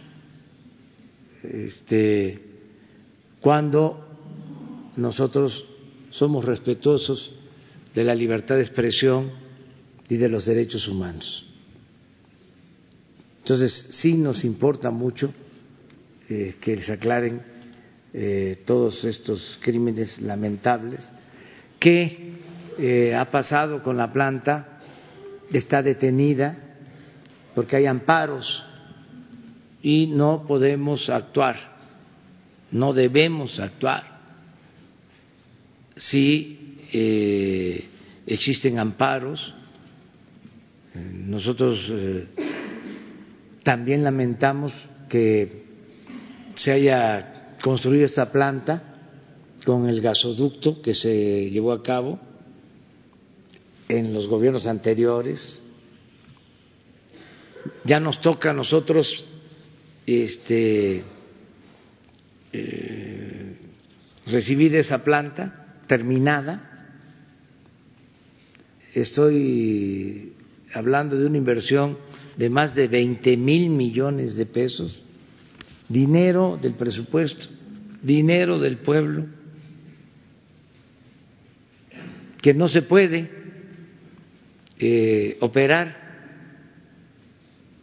este, cuando nosotros somos respetuosos de la libertad de expresión y de los derechos humanos. Entonces, sí nos importa mucho eh, que se aclaren eh, todos estos crímenes lamentables. ¿Qué eh, ha pasado con la planta? Está detenida porque hay amparos y no podemos actuar, no debemos actuar si existen amparos. Nosotros también lamentamos que se haya construido esta planta con el gasoducto que se llevó a cabo en los gobiernos anteriores. Ya nos toca a nosotros este, eh, recibir esa planta terminada. Estoy hablando de una inversión de más de 20 mil millones de pesos, dinero del presupuesto, dinero del pueblo, que no se puede eh, operar,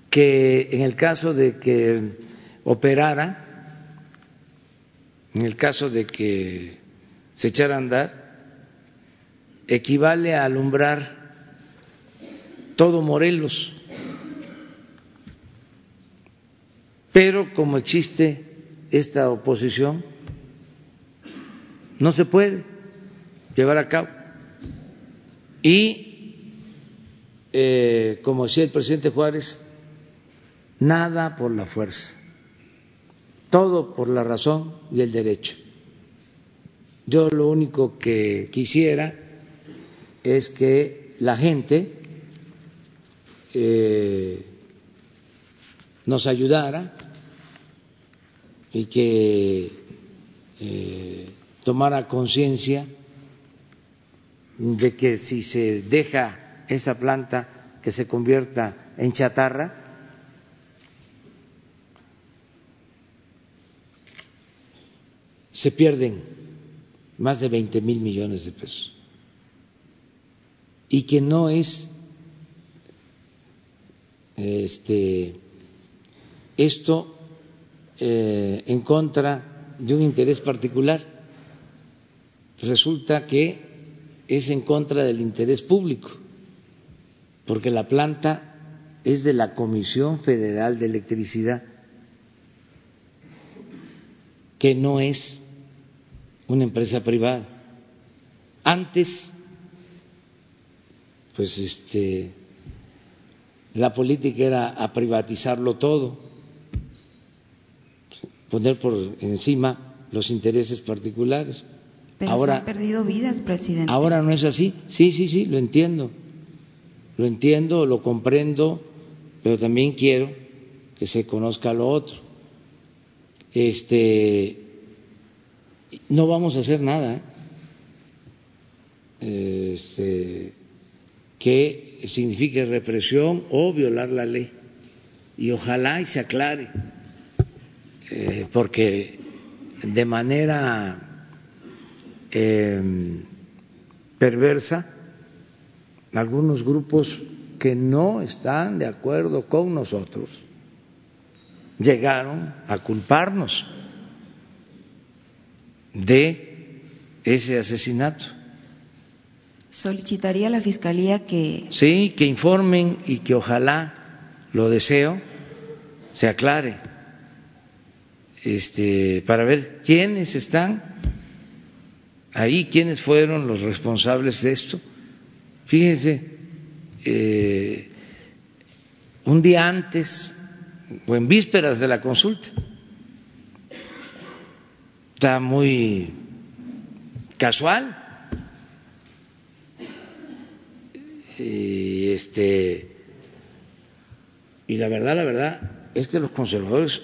que en el caso de que operara, en el caso de que se echara a andar, equivale a alumbrar todo Morelos Pero como existe esta oposición, no se puede llevar a cabo. Y eh, como decía el presidente Juárez, nada por la fuerza, todo por la razón y el derecho. Yo lo único que quisiera es que la gente eh, nos ayudara y que eh, tomara conciencia de que si se deja esa planta que se convierta en chatarra, se pierden más de 20 mil millones de pesos. Y que no es este, esto eh, en contra de un interés particular. Resulta que es en contra del interés público, porque la planta es de la Comisión Federal de Electricidad, que no es una empresa privada. Antes, pues este, la política era a privatizarlo todo, poner por encima los intereses particulares. Pero ahora, se han perdido vidas, presidente. Ahora no es así. Sí, sí, sí, lo entiendo. Lo entiendo, lo comprendo, pero también quiero que se conozca lo otro. Este, no vamos a hacer nada ¿eh? este, que signifique represión o violar la ley. Y ojalá y se aclare, eh, porque de manera eh, perversa, algunos grupos que no están de acuerdo con nosotros llegaron a culparnos de ese asesinato. Solicitaría a la Fiscalía que... Sí, que informen y que ojalá, lo deseo, se aclare, este, para ver quiénes están ahí, quiénes fueron los responsables de esto. Fíjense, eh, un día antes o en vísperas de la consulta, está muy casual. Y este y la verdad, la verdad es que los conservadores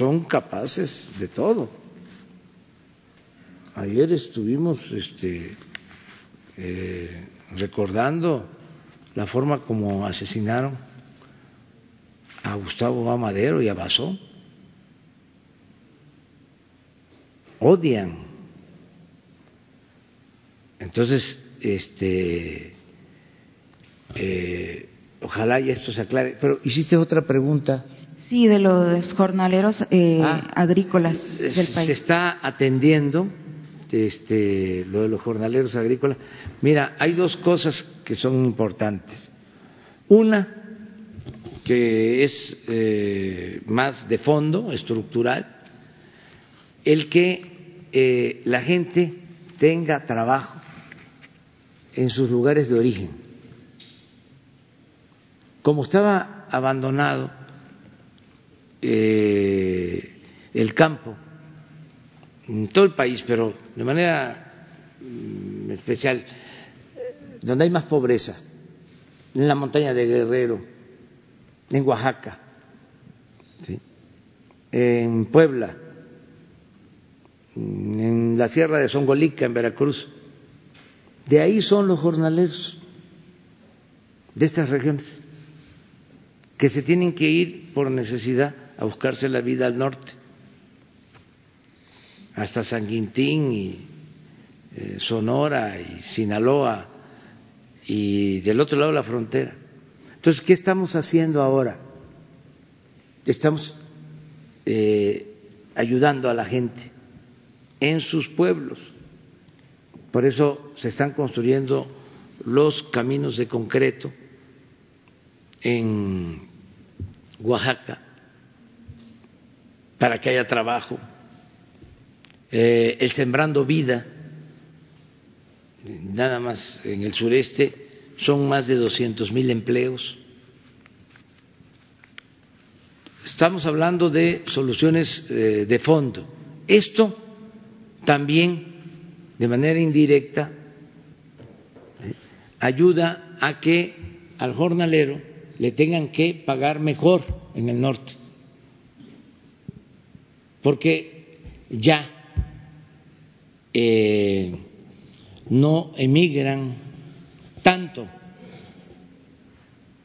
son capaces de todo. Ayer estuvimos este, eh, recordando la forma como asesinaron a Gustavo Amadero y a Basó. Odian. Entonces, este, eh, ojalá y esto se aclare. Pero hiciste otra pregunta. Sí, de los jornaleros eh, Ah, agrícolas del se país. está atendiendo este, lo de los jornaleros agrícolas. Mira, hay dos cosas que son importantes. Una, que es eh, más de fondo, estructural, el que eh, la gente tenga trabajo en sus lugares de origen. Como estaba abandonado eh, el campo en todo el país, pero de manera mm, especial, eh, donde hay más pobreza, en la montaña de Guerrero, en Oaxaca, en Puebla, en la sierra de Songolica, en Veracruz. De ahí son los jornaleros de estas regiones, que se tienen que ir por necesidad a buscarse la vida al norte, hasta San Quintín y eh, Sonora y Sinaloa y del otro lado de la frontera. Entonces, ¿qué estamos haciendo ahora? Estamos eh, ayudando a la gente en sus pueblos. Por eso se están construyendo los caminos de concreto en Oaxaca para que haya trabajo, Eh, el sembrando vida nada más en el sureste, son más de 200 mil empleos. Estamos hablando de soluciones eh, de fondo. Esto también, de manera indirecta, ayuda a que al jornalero le tengan que pagar mejor en el norte, porque ya eh, no emigran tanto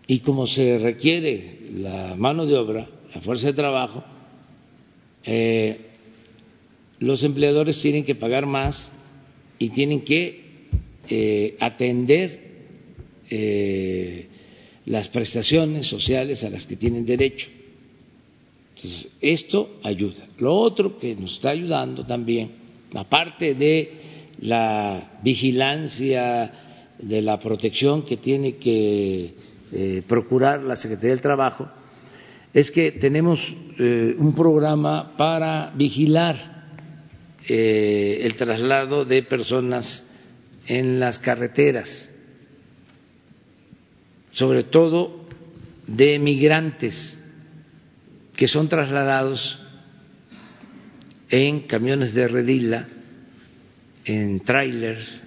y como se requiere la mano de obra, la fuerza de trabajo, eh, los empleadores tienen que pagar más y tienen que eh, atender las prestaciones sociales a las que tienen derecho. Entonces, esto ayuda. Lo otro que nos está ayudando también, aparte de la vigilancia, de la protección que tiene que eh, procurar la Secretaría del Trabajo, es que tenemos eh, un programa para vigilar eh, el traslado de personas en las carreteras, sobre todo de migrantes que son trasladados en camiones de redila, en trailers.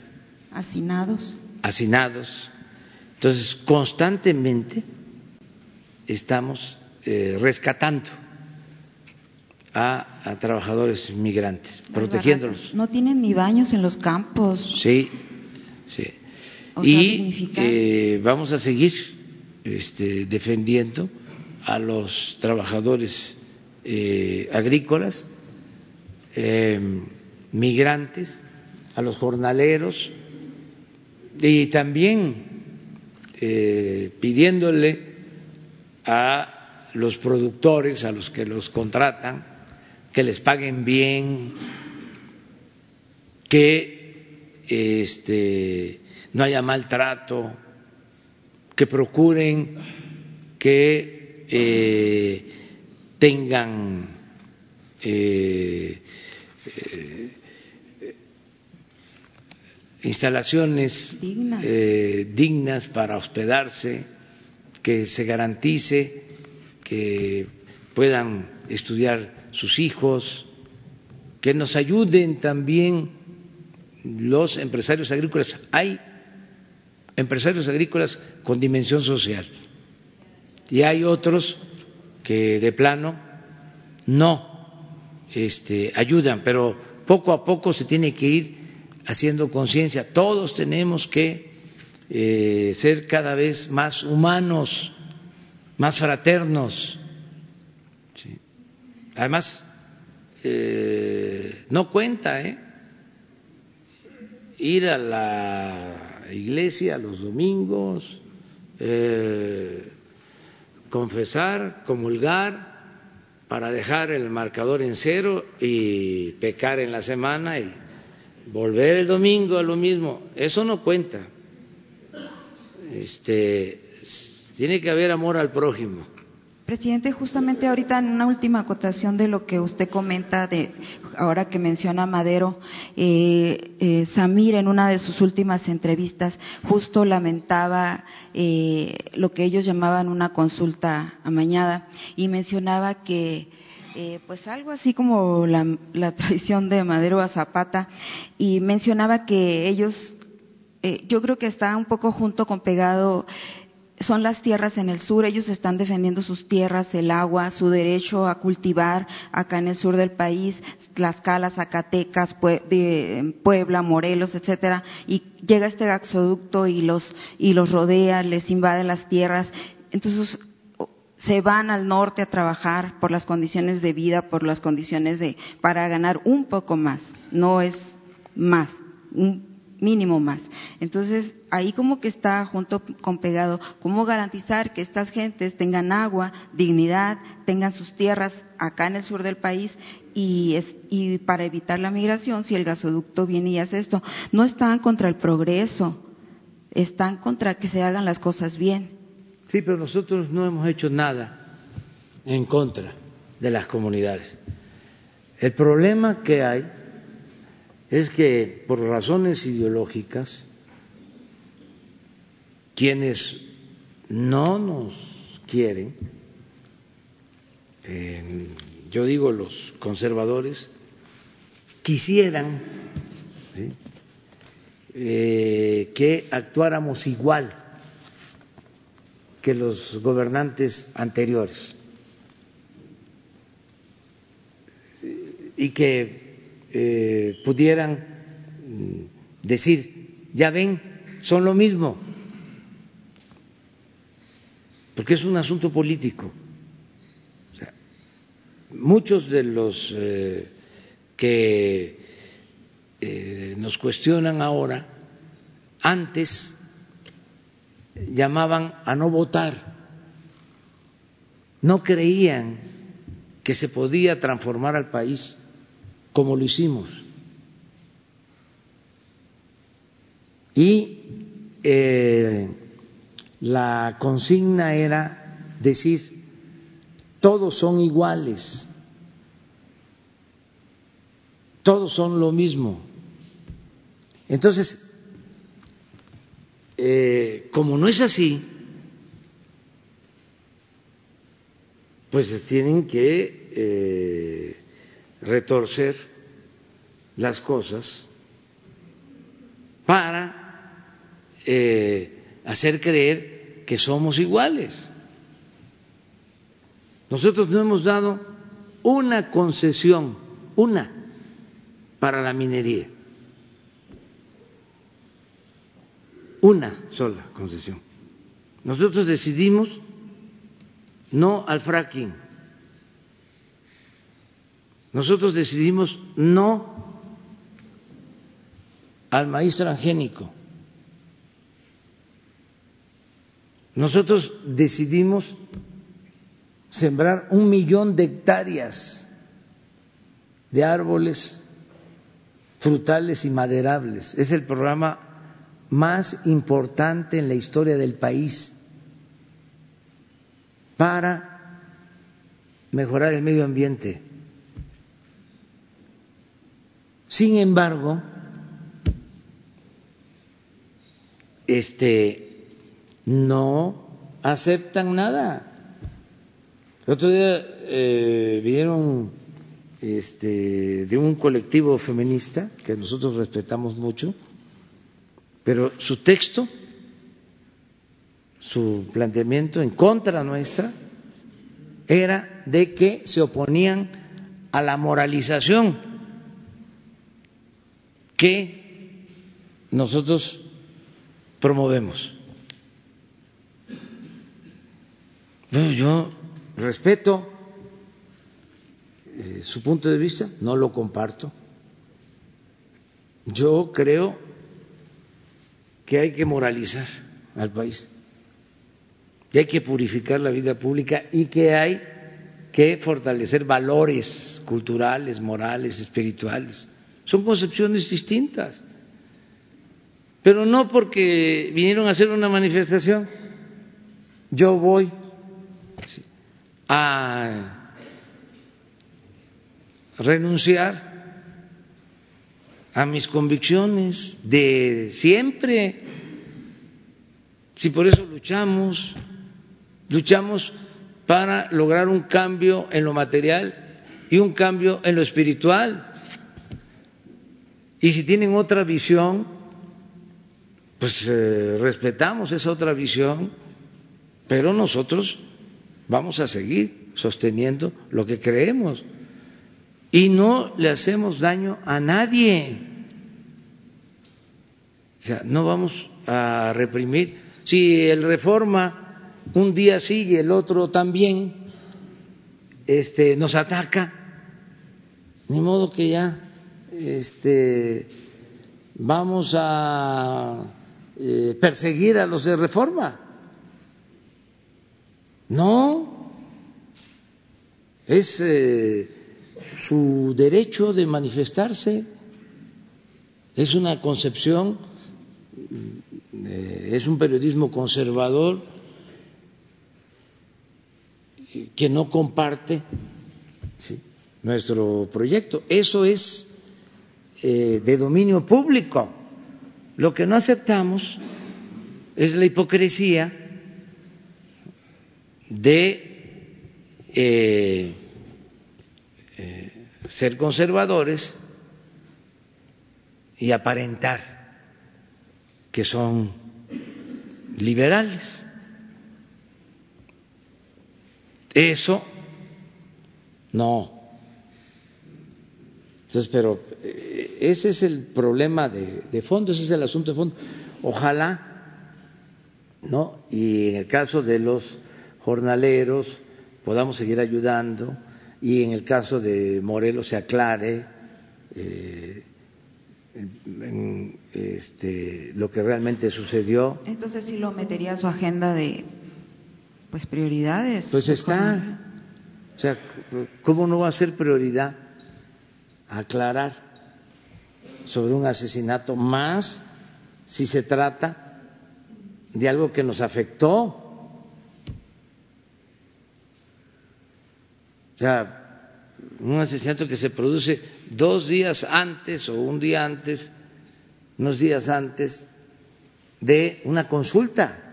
Hacinados. Hacinados. Entonces, constantemente estamos eh, rescatando a, trabajadores migrantes, protegiéndolos. No tienen ni baños en los campos. Sí, sí. y eh, vamos a seguir este, defendiendo a los trabajadores eh, agrícolas, migrantes, a los jornaleros y también pidiéndole a los productores a los que los contratan, que les paguen bien, que este, no haya maltrato, que procuren que eh, tengan eh, eh, instalaciones dignas para hospedarse, que se garantice que puedan estudiar sus hijos, que nos ayuden también los empresarios agrícolas. Hay empresarios agrícolas con dimensión social y hay otros que de plano no este, ayudan, pero poco a poco se tiene que ir haciendo conciencia. Todos tenemos que eh, ser cada vez más humanos más fraternos. Además, eh, no cuenta ¿eh? ir a la iglesia los domingos, eh, confesar, comulgar, para dejar el marcador en cero y pecar en la semana y volver el domingo a lo mismo. Eso no cuenta. Este, tiene que haber amor al prójimo. Presidente, justamente ahorita en una última acotación de lo que usted comenta, de ahora que menciona Madero, eh, eh, Samir en una de sus últimas entrevistas justo lamentaba eh, lo que ellos llamaban una consulta amañada y mencionaba que pues algo así como la, la, traición de Madero a Zapata y mencionaba que ellos, yo creo que está un poco junto con pegado son las tierras en el sur, ellos están defendiendo sus tierras, el agua, su derecho a cultivar acá en el sur del país, Tlaxcala, Zacatecas, Puebla, Morelos, etcétera, y llega este gasoducto y los, y los rodea, les invade las tierras, entonces se van al norte a trabajar por las condiciones de vida, por las condiciones de, para ganar un poco más, no es más, un mínimo más. Entonces, ahí como que está junto con pegado, cómo garantizar que estas gentes tengan agua, dignidad, tengan sus tierras acá en el sur del país y, es, y para evitar la migración, si el gasoducto viene y hace esto, no están contra el progreso, están contra que se hagan las cosas bien. Sí, pero nosotros no hemos hecho nada en contra de las comunidades. El problema que hay es que por razones ideológicas, quienes no nos quieren, yo digo los conservadores, quisieran eh, que actuáramos igual que los gobernantes anteriores. Y que eh, pudieran decir, ya ven, son lo mismo, porque es un asunto político. muchos de los eh, que eh, nos cuestionan ahora, antes llamaban a no votar, no creían que se podía transformar al país como lo hicimos. Y eh, la consigna era decir, todos son iguales, todos son lo mismo. Entonces, eh, como no es así, pues tienen que eh, retorcer las cosas para eh, hacer creer que somos iguales. Nosotros no hemos dado una concesión, una, para la minería. una sola concesión. Nosotros decidimos no al fracking. Nosotros decidimos no al maíz transgénico. Nosotros decidimos sembrar un millón de hectáreas de árboles frutales y maderables. Es el programa más importante en la historia del país para mejorar el medio ambiente. Sin embargo, este no aceptan nada. El otro día eh, este, de un colectivo feminista que nosotros respetamos mucho pero su texto, su planteamiento en contra nuestra, era de que se oponían a la moralización que nosotros promovemos. yo respeto eh, su punto de vista, no lo comparto. Yo creo que hay que moralizar al país, que hay que purificar la vida pública y que hay que fortalecer valores culturales, morales, espirituales. Son concepciones distintas. Pero no porque vinieron a hacer una manifestación, yo voy a renunciar a mis convicciones de siempre. Si por eso luchamos, luchamos para lograr un cambio en lo material y un cambio en lo espiritual. Y si tienen otra visión, pues eh, respetamos esa otra visión, pero nosotros vamos a seguir sosteniendo lo que creemos y no le hacemos daño a nadie. O sea, no vamos a reprimir. Si el reforma un día sigue, el otro también, este, nos ataca, ni modo que ya este, vamos a eh, perseguir a los de reforma. No, es eh, su derecho de manifestarse, es una concepción eh, es un periodismo conservador que no comparte nuestro proyecto. Eso es eh, de dominio público. Lo que no aceptamos es la hipocresía de eh, eh, ser conservadores y aparentar que son liberales. Eso no. Entonces, pero eh, ese es el problema de, de, fondo, ese es el asunto de fondo. Ojalá, ¿no? Y en el caso de los jornaleros podamos seguir ayudando y en el caso de Morelos se aclare eh, en, este, lo que realmente sucedió. Entonces sí lo metería a su agenda de pues prioridades. Pues está. O sea, ¿cómo no va a ser prioridad aclarar sobre un asesinato más si se trata de algo que nos afectó? O sea, un asesinato que se produce dos días antes o un día antes, unos días antes de una consulta.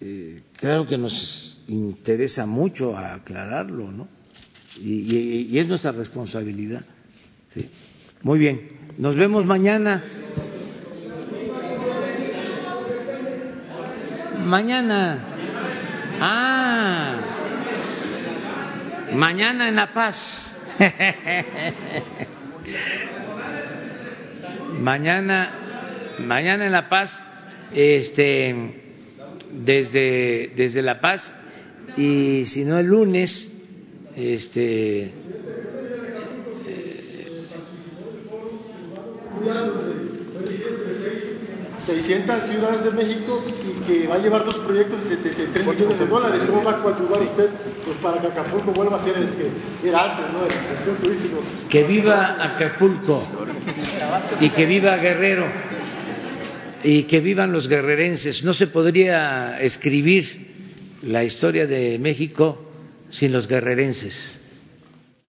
Eh, claro que nos interesa mucho aclararlo, ¿no? Y, es nuestra responsabilidad. ¿sí? Muy bien, nos vemos mañana. Mañana. Ah. Mañana en La Paz. mañana, mañana en La Paz, este, desde, desde La Paz y si no el lunes, este. 600 ciudades de México y que va a llevar dos proyectos de 73 millones de dólares. ¿Cómo va a coadyuvar usted pues, para que Acapulco vuelva a ser el que era antes, ¿no? El turístico. Que viva Acapulco y que viva Guerrero y que vivan los guerrerenses. No se podría escribir la historia de México sin los guerrerenses.